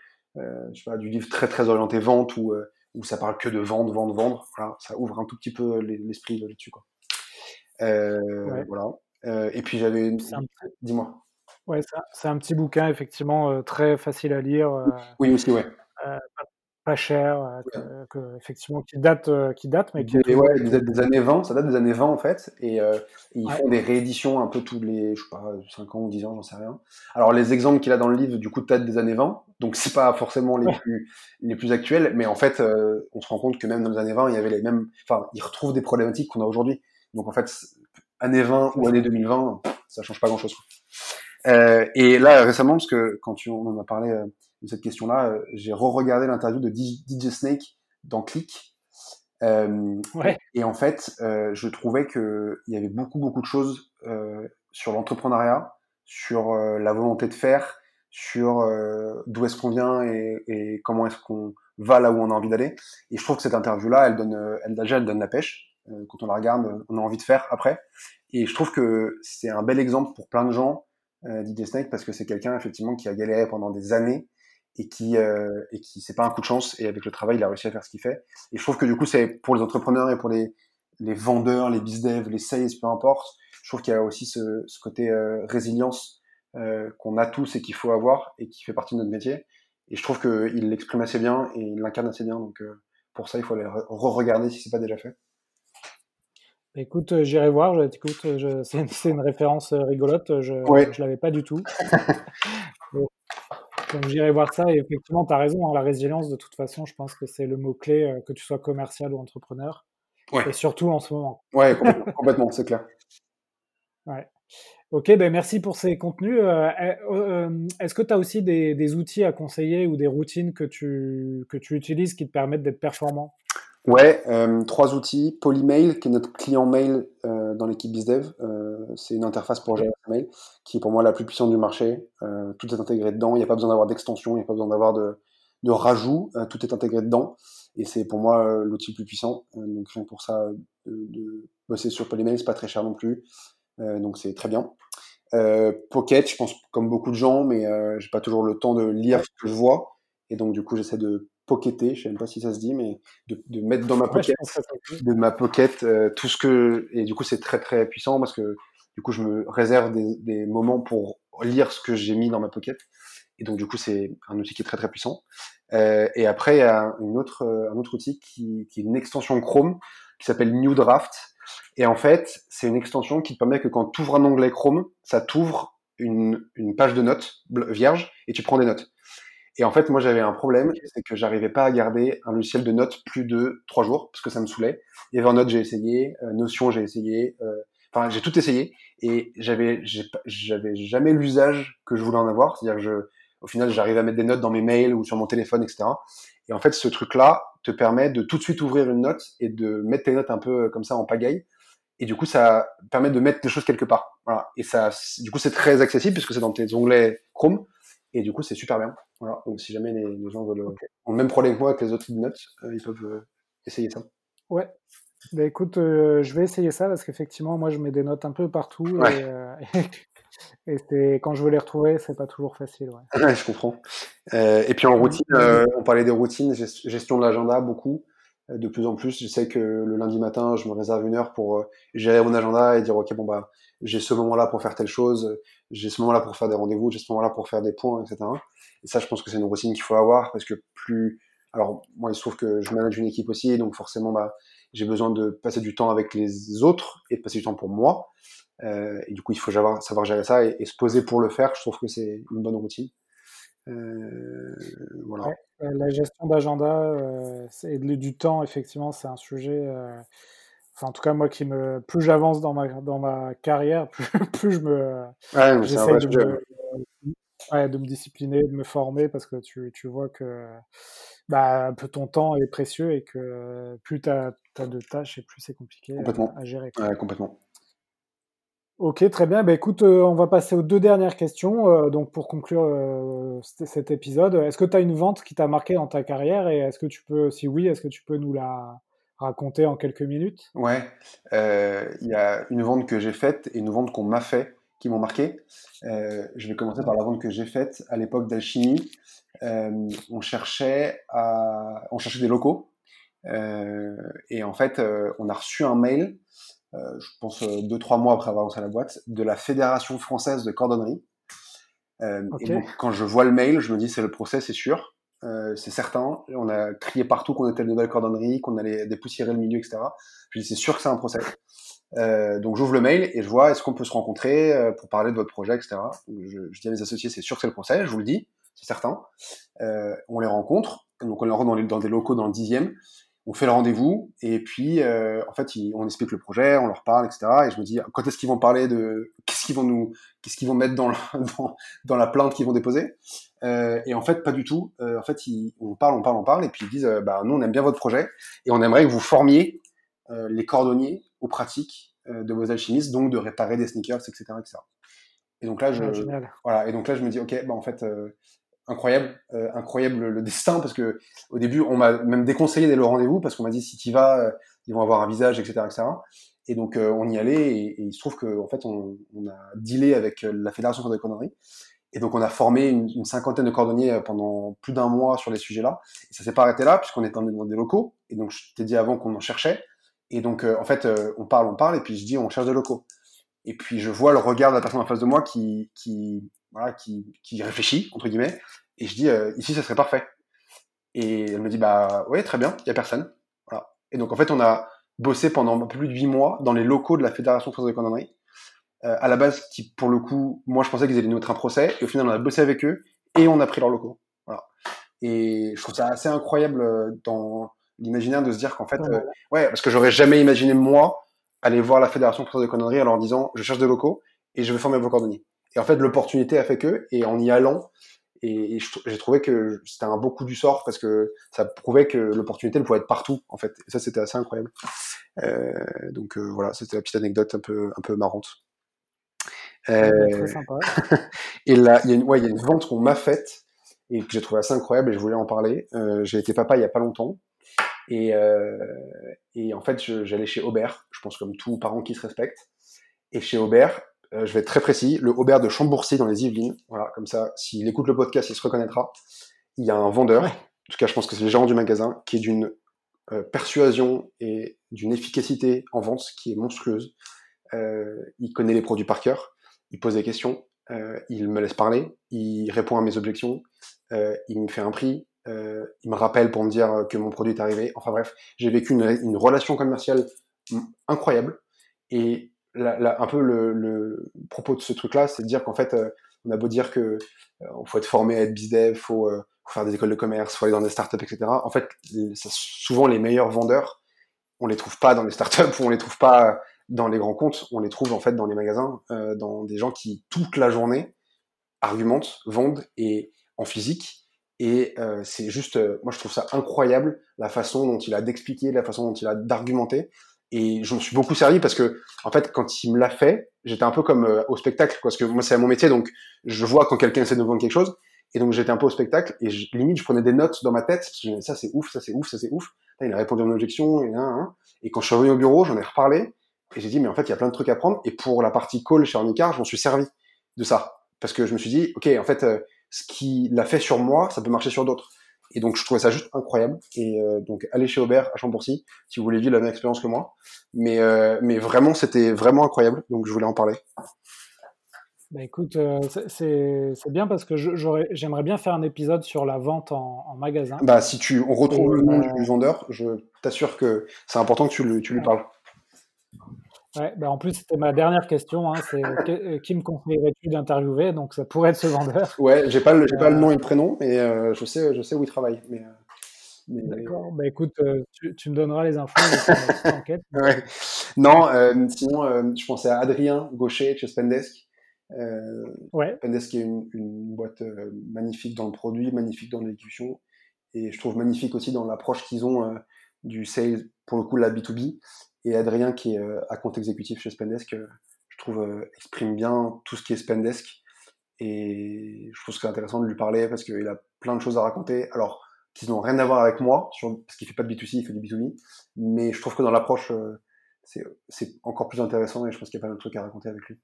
je sais pas, du livre très très orienté vente où où ça parle que de vendre, vendre, vendre. Voilà, ça ouvre un tout petit peu l'esprit là-dessus. Quoi. Euh, Voilà. Euh, et puis j'avais une. Dis-moi. Ouais, c'est un petit bouquin, effectivement, euh, très facile à lire. Euh, oui, aussi, ouais. Euh, pas cher, euh, que, effectivement, qui date, euh, qui date, mais qui est ouais, des, années 20, ça date des années 20 en fait, et, euh, ils font des rééditions un peu tous les, je sais pas, 5 ans ou 10 ans, j'en sais rien. Alors les exemples qu'il a dans le livre, du coup, datent des années 20, donc c'est pas forcément les plus les plus actuels, mais en fait, on se rend compte que même dans les années 20, il y avait les mêmes, enfin, ils retrouvent des problématiques qu'on a aujourd'hui. Donc en fait, années 20 ou années 2020, ça change pas grand chose. et là récemment, parce que quand tu, on en a parlé de cette question-là, euh, j'ai re-regardé l'interview de DJ Snake dans Click. Euh, ouais. Et en fait, euh, je trouvais qu'il y avait beaucoup, beaucoup de choses euh, sur l'entrepreneuriat, sur euh, la volonté de faire, sur d'où est-ce qu'on vient et, et comment est-ce qu'on va là où on a envie d'aller. Et je trouve que cette interview-là, elle donne, elle, déjà, elle donne la pêche. quand on la regarde, on a envie de faire après. Et je trouve que c'est un bel exemple pour plein de gens, DJ Snake, parce que c'est quelqu'un effectivement qui a galéré pendant des années et qui euh, et qui c'est pas un coup de chance et avec le travail il a réussi à faire ce qu'il fait et je trouve que du coup c'est pour les entrepreneurs et pour les les vendeurs les bizdev les sales peu importe je trouve qu'il y a aussi ce, ce côté euh, résilience euh, qu'on a tous et qu'il faut avoir et qui fait partie de notre métier et je trouve que il l'exprime assez bien et il l'incarne assez bien donc pour ça il faut aller re-regarder si c'est pas déjà fait Écoute, euh, j'irai voir. Écoute, c'est une, une, référence rigolote. Je ne l'avais pas du tout. Donc j'irai voir ça et effectivement, tu as raison, hein, la résilience, de toute façon, je pense que c'est le mot-clé, euh, que tu sois commercial ou entrepreneur. Ouais. Et surtout en ce moment. Ouais, complètement, c'est clair. Ouais. Ok, ben merci pour ces contenus. Euh, eh, euh, est-ce que tu as aussi des, des, outils à conseiller ou des routines que tu, que tu utilises qui te permettent d'être performant? Ouais, euh, trois outils. Polymail, qui est notre client mail euh, dans l'équipe BizDev. Euh, c'est une interface pour gérer mail, qui est pour moi la plus puissante du marché. Tout est intégré dedans. Il n'y a pas besoin d'avoir d'extension, il n'y a pas besoin d'avoir de, de rajout. Tout est intégré dedans. Et c'est pour moi l'outil le plus puissant. donc rien pour ça, de, de bosser sur Polymail, c'est pas très cher non plus. donc c'est très bien. Pocket, je pense comme beaucoup de gens, mais j'ai pas toujours le temps de lire ce que je vois. Et donc, du coup, j'essaie de pocketer, je sais même pas si ça se dit, mais de, de mettre dans ma pocket, de ma pocket, euh, tout ce que, et du coup, c'est très, très puissant parce que, du coup, je me réserve des, des moments pour lire ce que j'ai mis dans ma pocket. Et donc, du coup, c'est un outil qui est très, très puissant. Euh, et après, il y a une autre, un autre outil qui, qui est une extension Chrome qui s'appelle New Draft. Et en fait, c'est une extension qui te permet que quand tu ouvres un onglet Chrome, ça t'ouvre une, une page de notes vierge et tu prends des notes. Et en fait, moi, j'avais un problème, c'est que j'arrivais pas à garder un logiciel de notes plus de trois jours, parce que ça me saoulait. Evernote, j'ai essayé, euh, Notion, j'ai essayé, euh, enfin, j'ai tout essayé, et j'avais, j'avais jamais l'usage que je voulais en avoir. C'est-à-dire que je, au final, j'arrivais à mettre des notes dans mes mails ou sur mon téléphone, etc. Et en fait, ce truc-là te permet de tout de suite ouvrir une note et de mettre tes notes un peu euh, comme ça en pagaille. Et du coup, ça permet de mettre des choses quelque part. Voilà. Et ça, du coup, c'est très accessible puisque c'est dans tes onglets Chrome. Et du coup, c'est super bien. Voilà. Donc, si jamais les, gens veulent, ont le même problème que moi avec les autres notes, euh, ils peuvent euh, essayer ça. Ouais. Bah, écoute, euh, je vais essayer ça parce qu'effectivement, moi, je mets des notes un peu partout. Et, et quand je veux les retrouver, c'est pas toujours facile. Ouais. je comprends. et puis en routine, on parlait des routines, gestion de l'agenda beaucoup de plus en plus. Je sais que le lundi matin, je me réserve une heure pour gérer mon agenda et dire ok bon bah j'ai ce moment-là pour faire telle chose, j'ai ce moment-là pour faire des rendez-vous, j'ai ce moment-là pour faire des points, etc. Et ça, je pense que c'est une routine qu'il faut avoir parce que plus, alors moi, il se trouve que je manage une équipe aussi, donc forcément, bah, j'ai besoin de passer du temps avec les autres et de passer du temps pour moi. Euh, et du coup, il faut savoir gérer ça et, se poser pour le faire. Je trouve que c'est une bonne routine. Euh, voilà. Euh, la gestion d'agenda euh, et du temps, effectivement, c'est un sujet. Enfin, en tout cas, moi, qui me, plus j'avance dans ma, dans ma carrière, plus, plus je me, ouais, j'essaie de, me, ouais, de me discipliner, de me former, parce que tu, tu vois que bah, ton temps est précieux et que plus tu as, as, de tâches et plus c'est compliqué à, gérer. Ouais, complètement. Ok, très bien. Bah, écoute, euh, on va passer aux deux dernières questions. Euh, donc, pour conclure euh, cet épisode, est-ce que tu as une vente qui t'a marqué dans ta carrière et est-ce que tu peux, si oui, est-ce que tu peux nous la, raconter en quelques minutes? Ouais, il y a une vente que j'ai faite et une vente qu'on m'a fait qui m'ont marqué. Je vais commencer par la vente que j'ai faite à l'époque d'Alchimie. On cherchait à, on cherchait des locaux et en fait, on a reçu un mail, je pense deux trois mois après avoir lancé la boîte, de la Fédération française de cordonnerie. Et donc, quand je vois le mail, je me dis c'est le procès, c'est sûr. Euh, c'est certain. On a crié partout qu'on était une nouvelle cordonnerie, qu'on allait dépoussiérer le milieu, etc. Je dis c'est sûr que c'est un procès. Euh, donc j'ouvre le mail et je vois est-ce qu'on peut se rencontrer euh, pour parler de votre projet, etc. je, je, dis à mes associés c'est sûr que c'est le procès, je vous le dis, c'est certain. Euh, on les rencontre, donc on les rencontre dans, dans des locaux dans le dixième on fait le rendez-vous et puis euh, en fait on explique le projet, on leur parle, etc. Et je me dis quand est-ce qu'ils vont parler de qu'est-ce qu'ils vont nous qu'est-ce qu'ils vont mettre dans, dans, dans la plainte qu'ils vont déposer? Euh, Et en fait pas du tout. Euh, en fait ils, on parle, on parle, on parle et puis ils disent bah nous on aime bien votre projet et on aimerait que vous formiez les cordonniers aux pratiques de vos alchimistes, donc de réparer des sneakers, etc., etc. Et donc là je voilà et donc là je me dis ok bah en fait incroyable, euh, incroyable le, destin parce que au début on m'a même déconseillé d'aller au rendez-vous parce qu'on m'a dit si tu vas, euh, ils vont avoir un visage, etc., etc. Et donc euh, on y allait et, il se trouve que en fait on, a dealé avec la fédération de cordonnerie et donc on a formé une, cinquantaine de cordonniers pendant plus d'un mois sur les sujets-là. Et ça s'est pas arrêté là puisqu'on était dans des locaux et donc je t'ai dit avant qu'on en cherchait. Et donc en fait on parle, on parle et puis je dis on cherche des locaux. Et puis je vois le regard de la personne en face de moi qui voilà, qui, qui réfléchit, entre guillemets, et je dis, euh, ici, ça serait parfait. Et elle me dit, bah ouais, très bien, il y a personne. Voilà. Et donc, en fait, on a bossé pendant un peu plus de huit mois dans les locaux de la Fédération française de cordonnerie. Euh, à la base, qui, pour le coup, moi, je pensais qu'ils allaient nous mettre un procès, et au final, on a bossé avec eux, et on a pris leurs locaux. Voilà. Et je trouve ça assez incroyable euh, dans l'imaginaire de se dire qu'en fait, euh, ouais, parce que j'aurais jamais imaginé, moi, aller voir la Fédération française de cordonnerie en leur disant, je cherche des locaux, et je veux former vos cordonniers. Et en fait, l'opportunité a fait que, et en y allant, et, j'ai trouvé que c'était un beau coup du sort parce que ça prouvait que l'opportunité elle pouvait être partout en fait. Et ça c'était assez incroyable. Euh, donc euh, voilà, c'était la petite anecdote un peu un peu marrante. Euh, très sympa. et là, il y a une, ouais, il y a une vente qu'on m'a faite et que j'ai trouvé assez incroyable et je voulais en parler. Euh, j'ai été papa il y a pas longtemps et, et en fait j'allais chez Aubert, je pense comme tout parent qui se respecte. Et chez Aubert, euh, je vais être très précis, le Aubert de Chambourcy dans les Yvelines. Voilà, comme ça, s'il écoute le podcast, il se reconnaîtra. il y a un vendeur, en tout cas je pense que c'est le gérant du magasin, qui est d'une euh, persuasion et d'une efficacité en vente qui est monstrueuse. Euh, il connaît les produits par cœur, il pose des questions, il me laisse parler, il répond à mes objections, il me fait un prix, il me rappelle pour me dire que mon produit est arrivé. Enfin bref, j'ai vécu une, une, relation commerciale incroyable. Et un peu le, propos de ce truc-là, c'est de dire qu'en fait, on a beau dire que faut être formé à être bizdev, faut faire des écoles de commerce, faut aller dans des startups, etc. En fait, souvent les meilleurs vendeurs, on les trouve pas dans les startups ou on les trouve pas dans les grands comptes, on les trouve en fait dans les magasins, euh, dans des gens qui toute la journée argumentent, vendent et en physique. Et euh, c'est juste, euh, moi je trouve ça incroyable la façon dont il a d'expliquer, la façon dont il a d'argumenter. Et je me suis beaucoup servi parce que en fait quand il me l'a fait, j'étais un peu comme euh, au spectacle parce que moi c'est mon métier donc je vois quand quelqu'un essaie de vendre quelque chose et donc j'étais un peu au spectacle et limite je prenais des notes dans ma tête parce que ça c'est ouf, ça c'est ouf, ça c'est ouf. il a répondu à mon objection et, et quand je suis revenu au bureau, j'en ai reparlé et j'ai dit mais en fait il y a plein de trucs à prendre et pour la partie call chez Ornicar, je m'en suis servi de ça parce que je me suis dit ok en fait euh, ce qu'il a fait sur moi, ça peut marcher sur d'autres. Et donc je trouvais ça juste incroyable. Et euh, donc allez chez Aubert à Chambourcy si vous voulez vivre la même expérience que moi. Mais euh, mais vraiment c'était vraiment incroyable. Donc je voulais en parler. Bah écoute, euh, c'est bien parce que j'aimerais bien faire un épisode sur la vente en, magasin. Bah si tu, on retrouve le nom du vendeur, je t'assure que c'est important que tu, le, tu lui parles. Ouais, bah en plus c'était ma dernière question, hein, c'est euh, qui me conseillerais-tu d'interviewer? Donc ça pourrait être ce vendeur. Ouais, j'ai pas le, pas le nom et le prénom, mais euh, je sais, je sais où il travaille. Mais, D'accord. Bah écoute, tu, tu, me donneras les infos enquête. ouais. Non, sinon je pensais à Adrien Gaucher chez Spendesk. Euh, ouais. Pendesk est une, une boîte euh, magnifique dans le produit, magnifique dans l'exécution, et je trouve magnifique aussi dans l'approche qu'ils ont euh, du sales, pour le coup, la B2B. Et Adrien, qui est à compte exécutif chez Spendesk, je trouve exprime bien tout ce qui est Spendesk. Et je trouve que c'est intéressant de lui parler parce qu'il a plein de choses à raconter. Alors, qui n'ont rien à voir avec moi, parce qu'il fait pas de B2C, il fait du B2B. Mais je trouve que dans l'approche, c'est encore plus intéressant et je pense qu'il y a pas de trucs à raconter avec lui.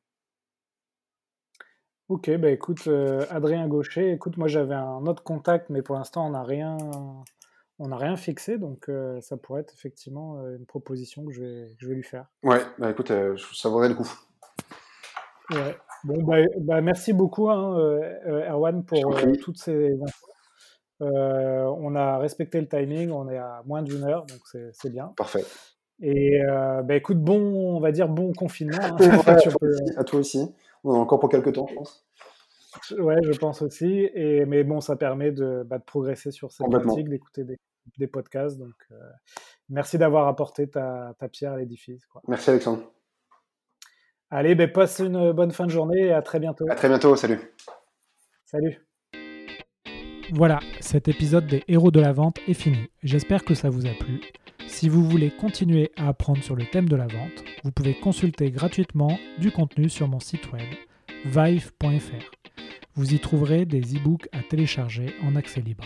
Ok, bah écoute, euh, Adrien Gaucher, écoute, moi j'avais un autre contact, mais pour l'instant on n'a rien, on n'a rien fixé, donc euh, ça pourrait être effectivement euh, une proposition que je vais, je vais lui faire. Ouais, bah écoute, ça vaudrait le coup. Ouais. Bon, bah, bah merci beaucoup, hein, Erwan, pour toutes ces infos. on a respecté le timing, on est à moins d'une heure, donc c'est bien. Parfait. Et bah écoute, bon, on va dire bon confinement. Hein. à toi aussi encore pour quelques temps, je pense. Ouais, je pense aussi. Et, mais bon, ça permet de, bah, de progresser sur cette pratique, d'écouter des, des, podcasts. Donc, euh, merci d'avoir apporté ta, ta, pierre à l'édifice. Merci, Alexandre. Allez, ben, passe une bonne fin de journée et à très bientôt. À très bientôt. Salut. Salut. Voilà, cet épisode des héros de la vente est fini. J'espère que ça vous a plu. Si vous voulez continuer à apprendre sur le thème de la vente, vous pouvez consulter gratuitement du contenu sur mon site web vive.fr. Vous y trouverez des e-books à télécharger en accès libre.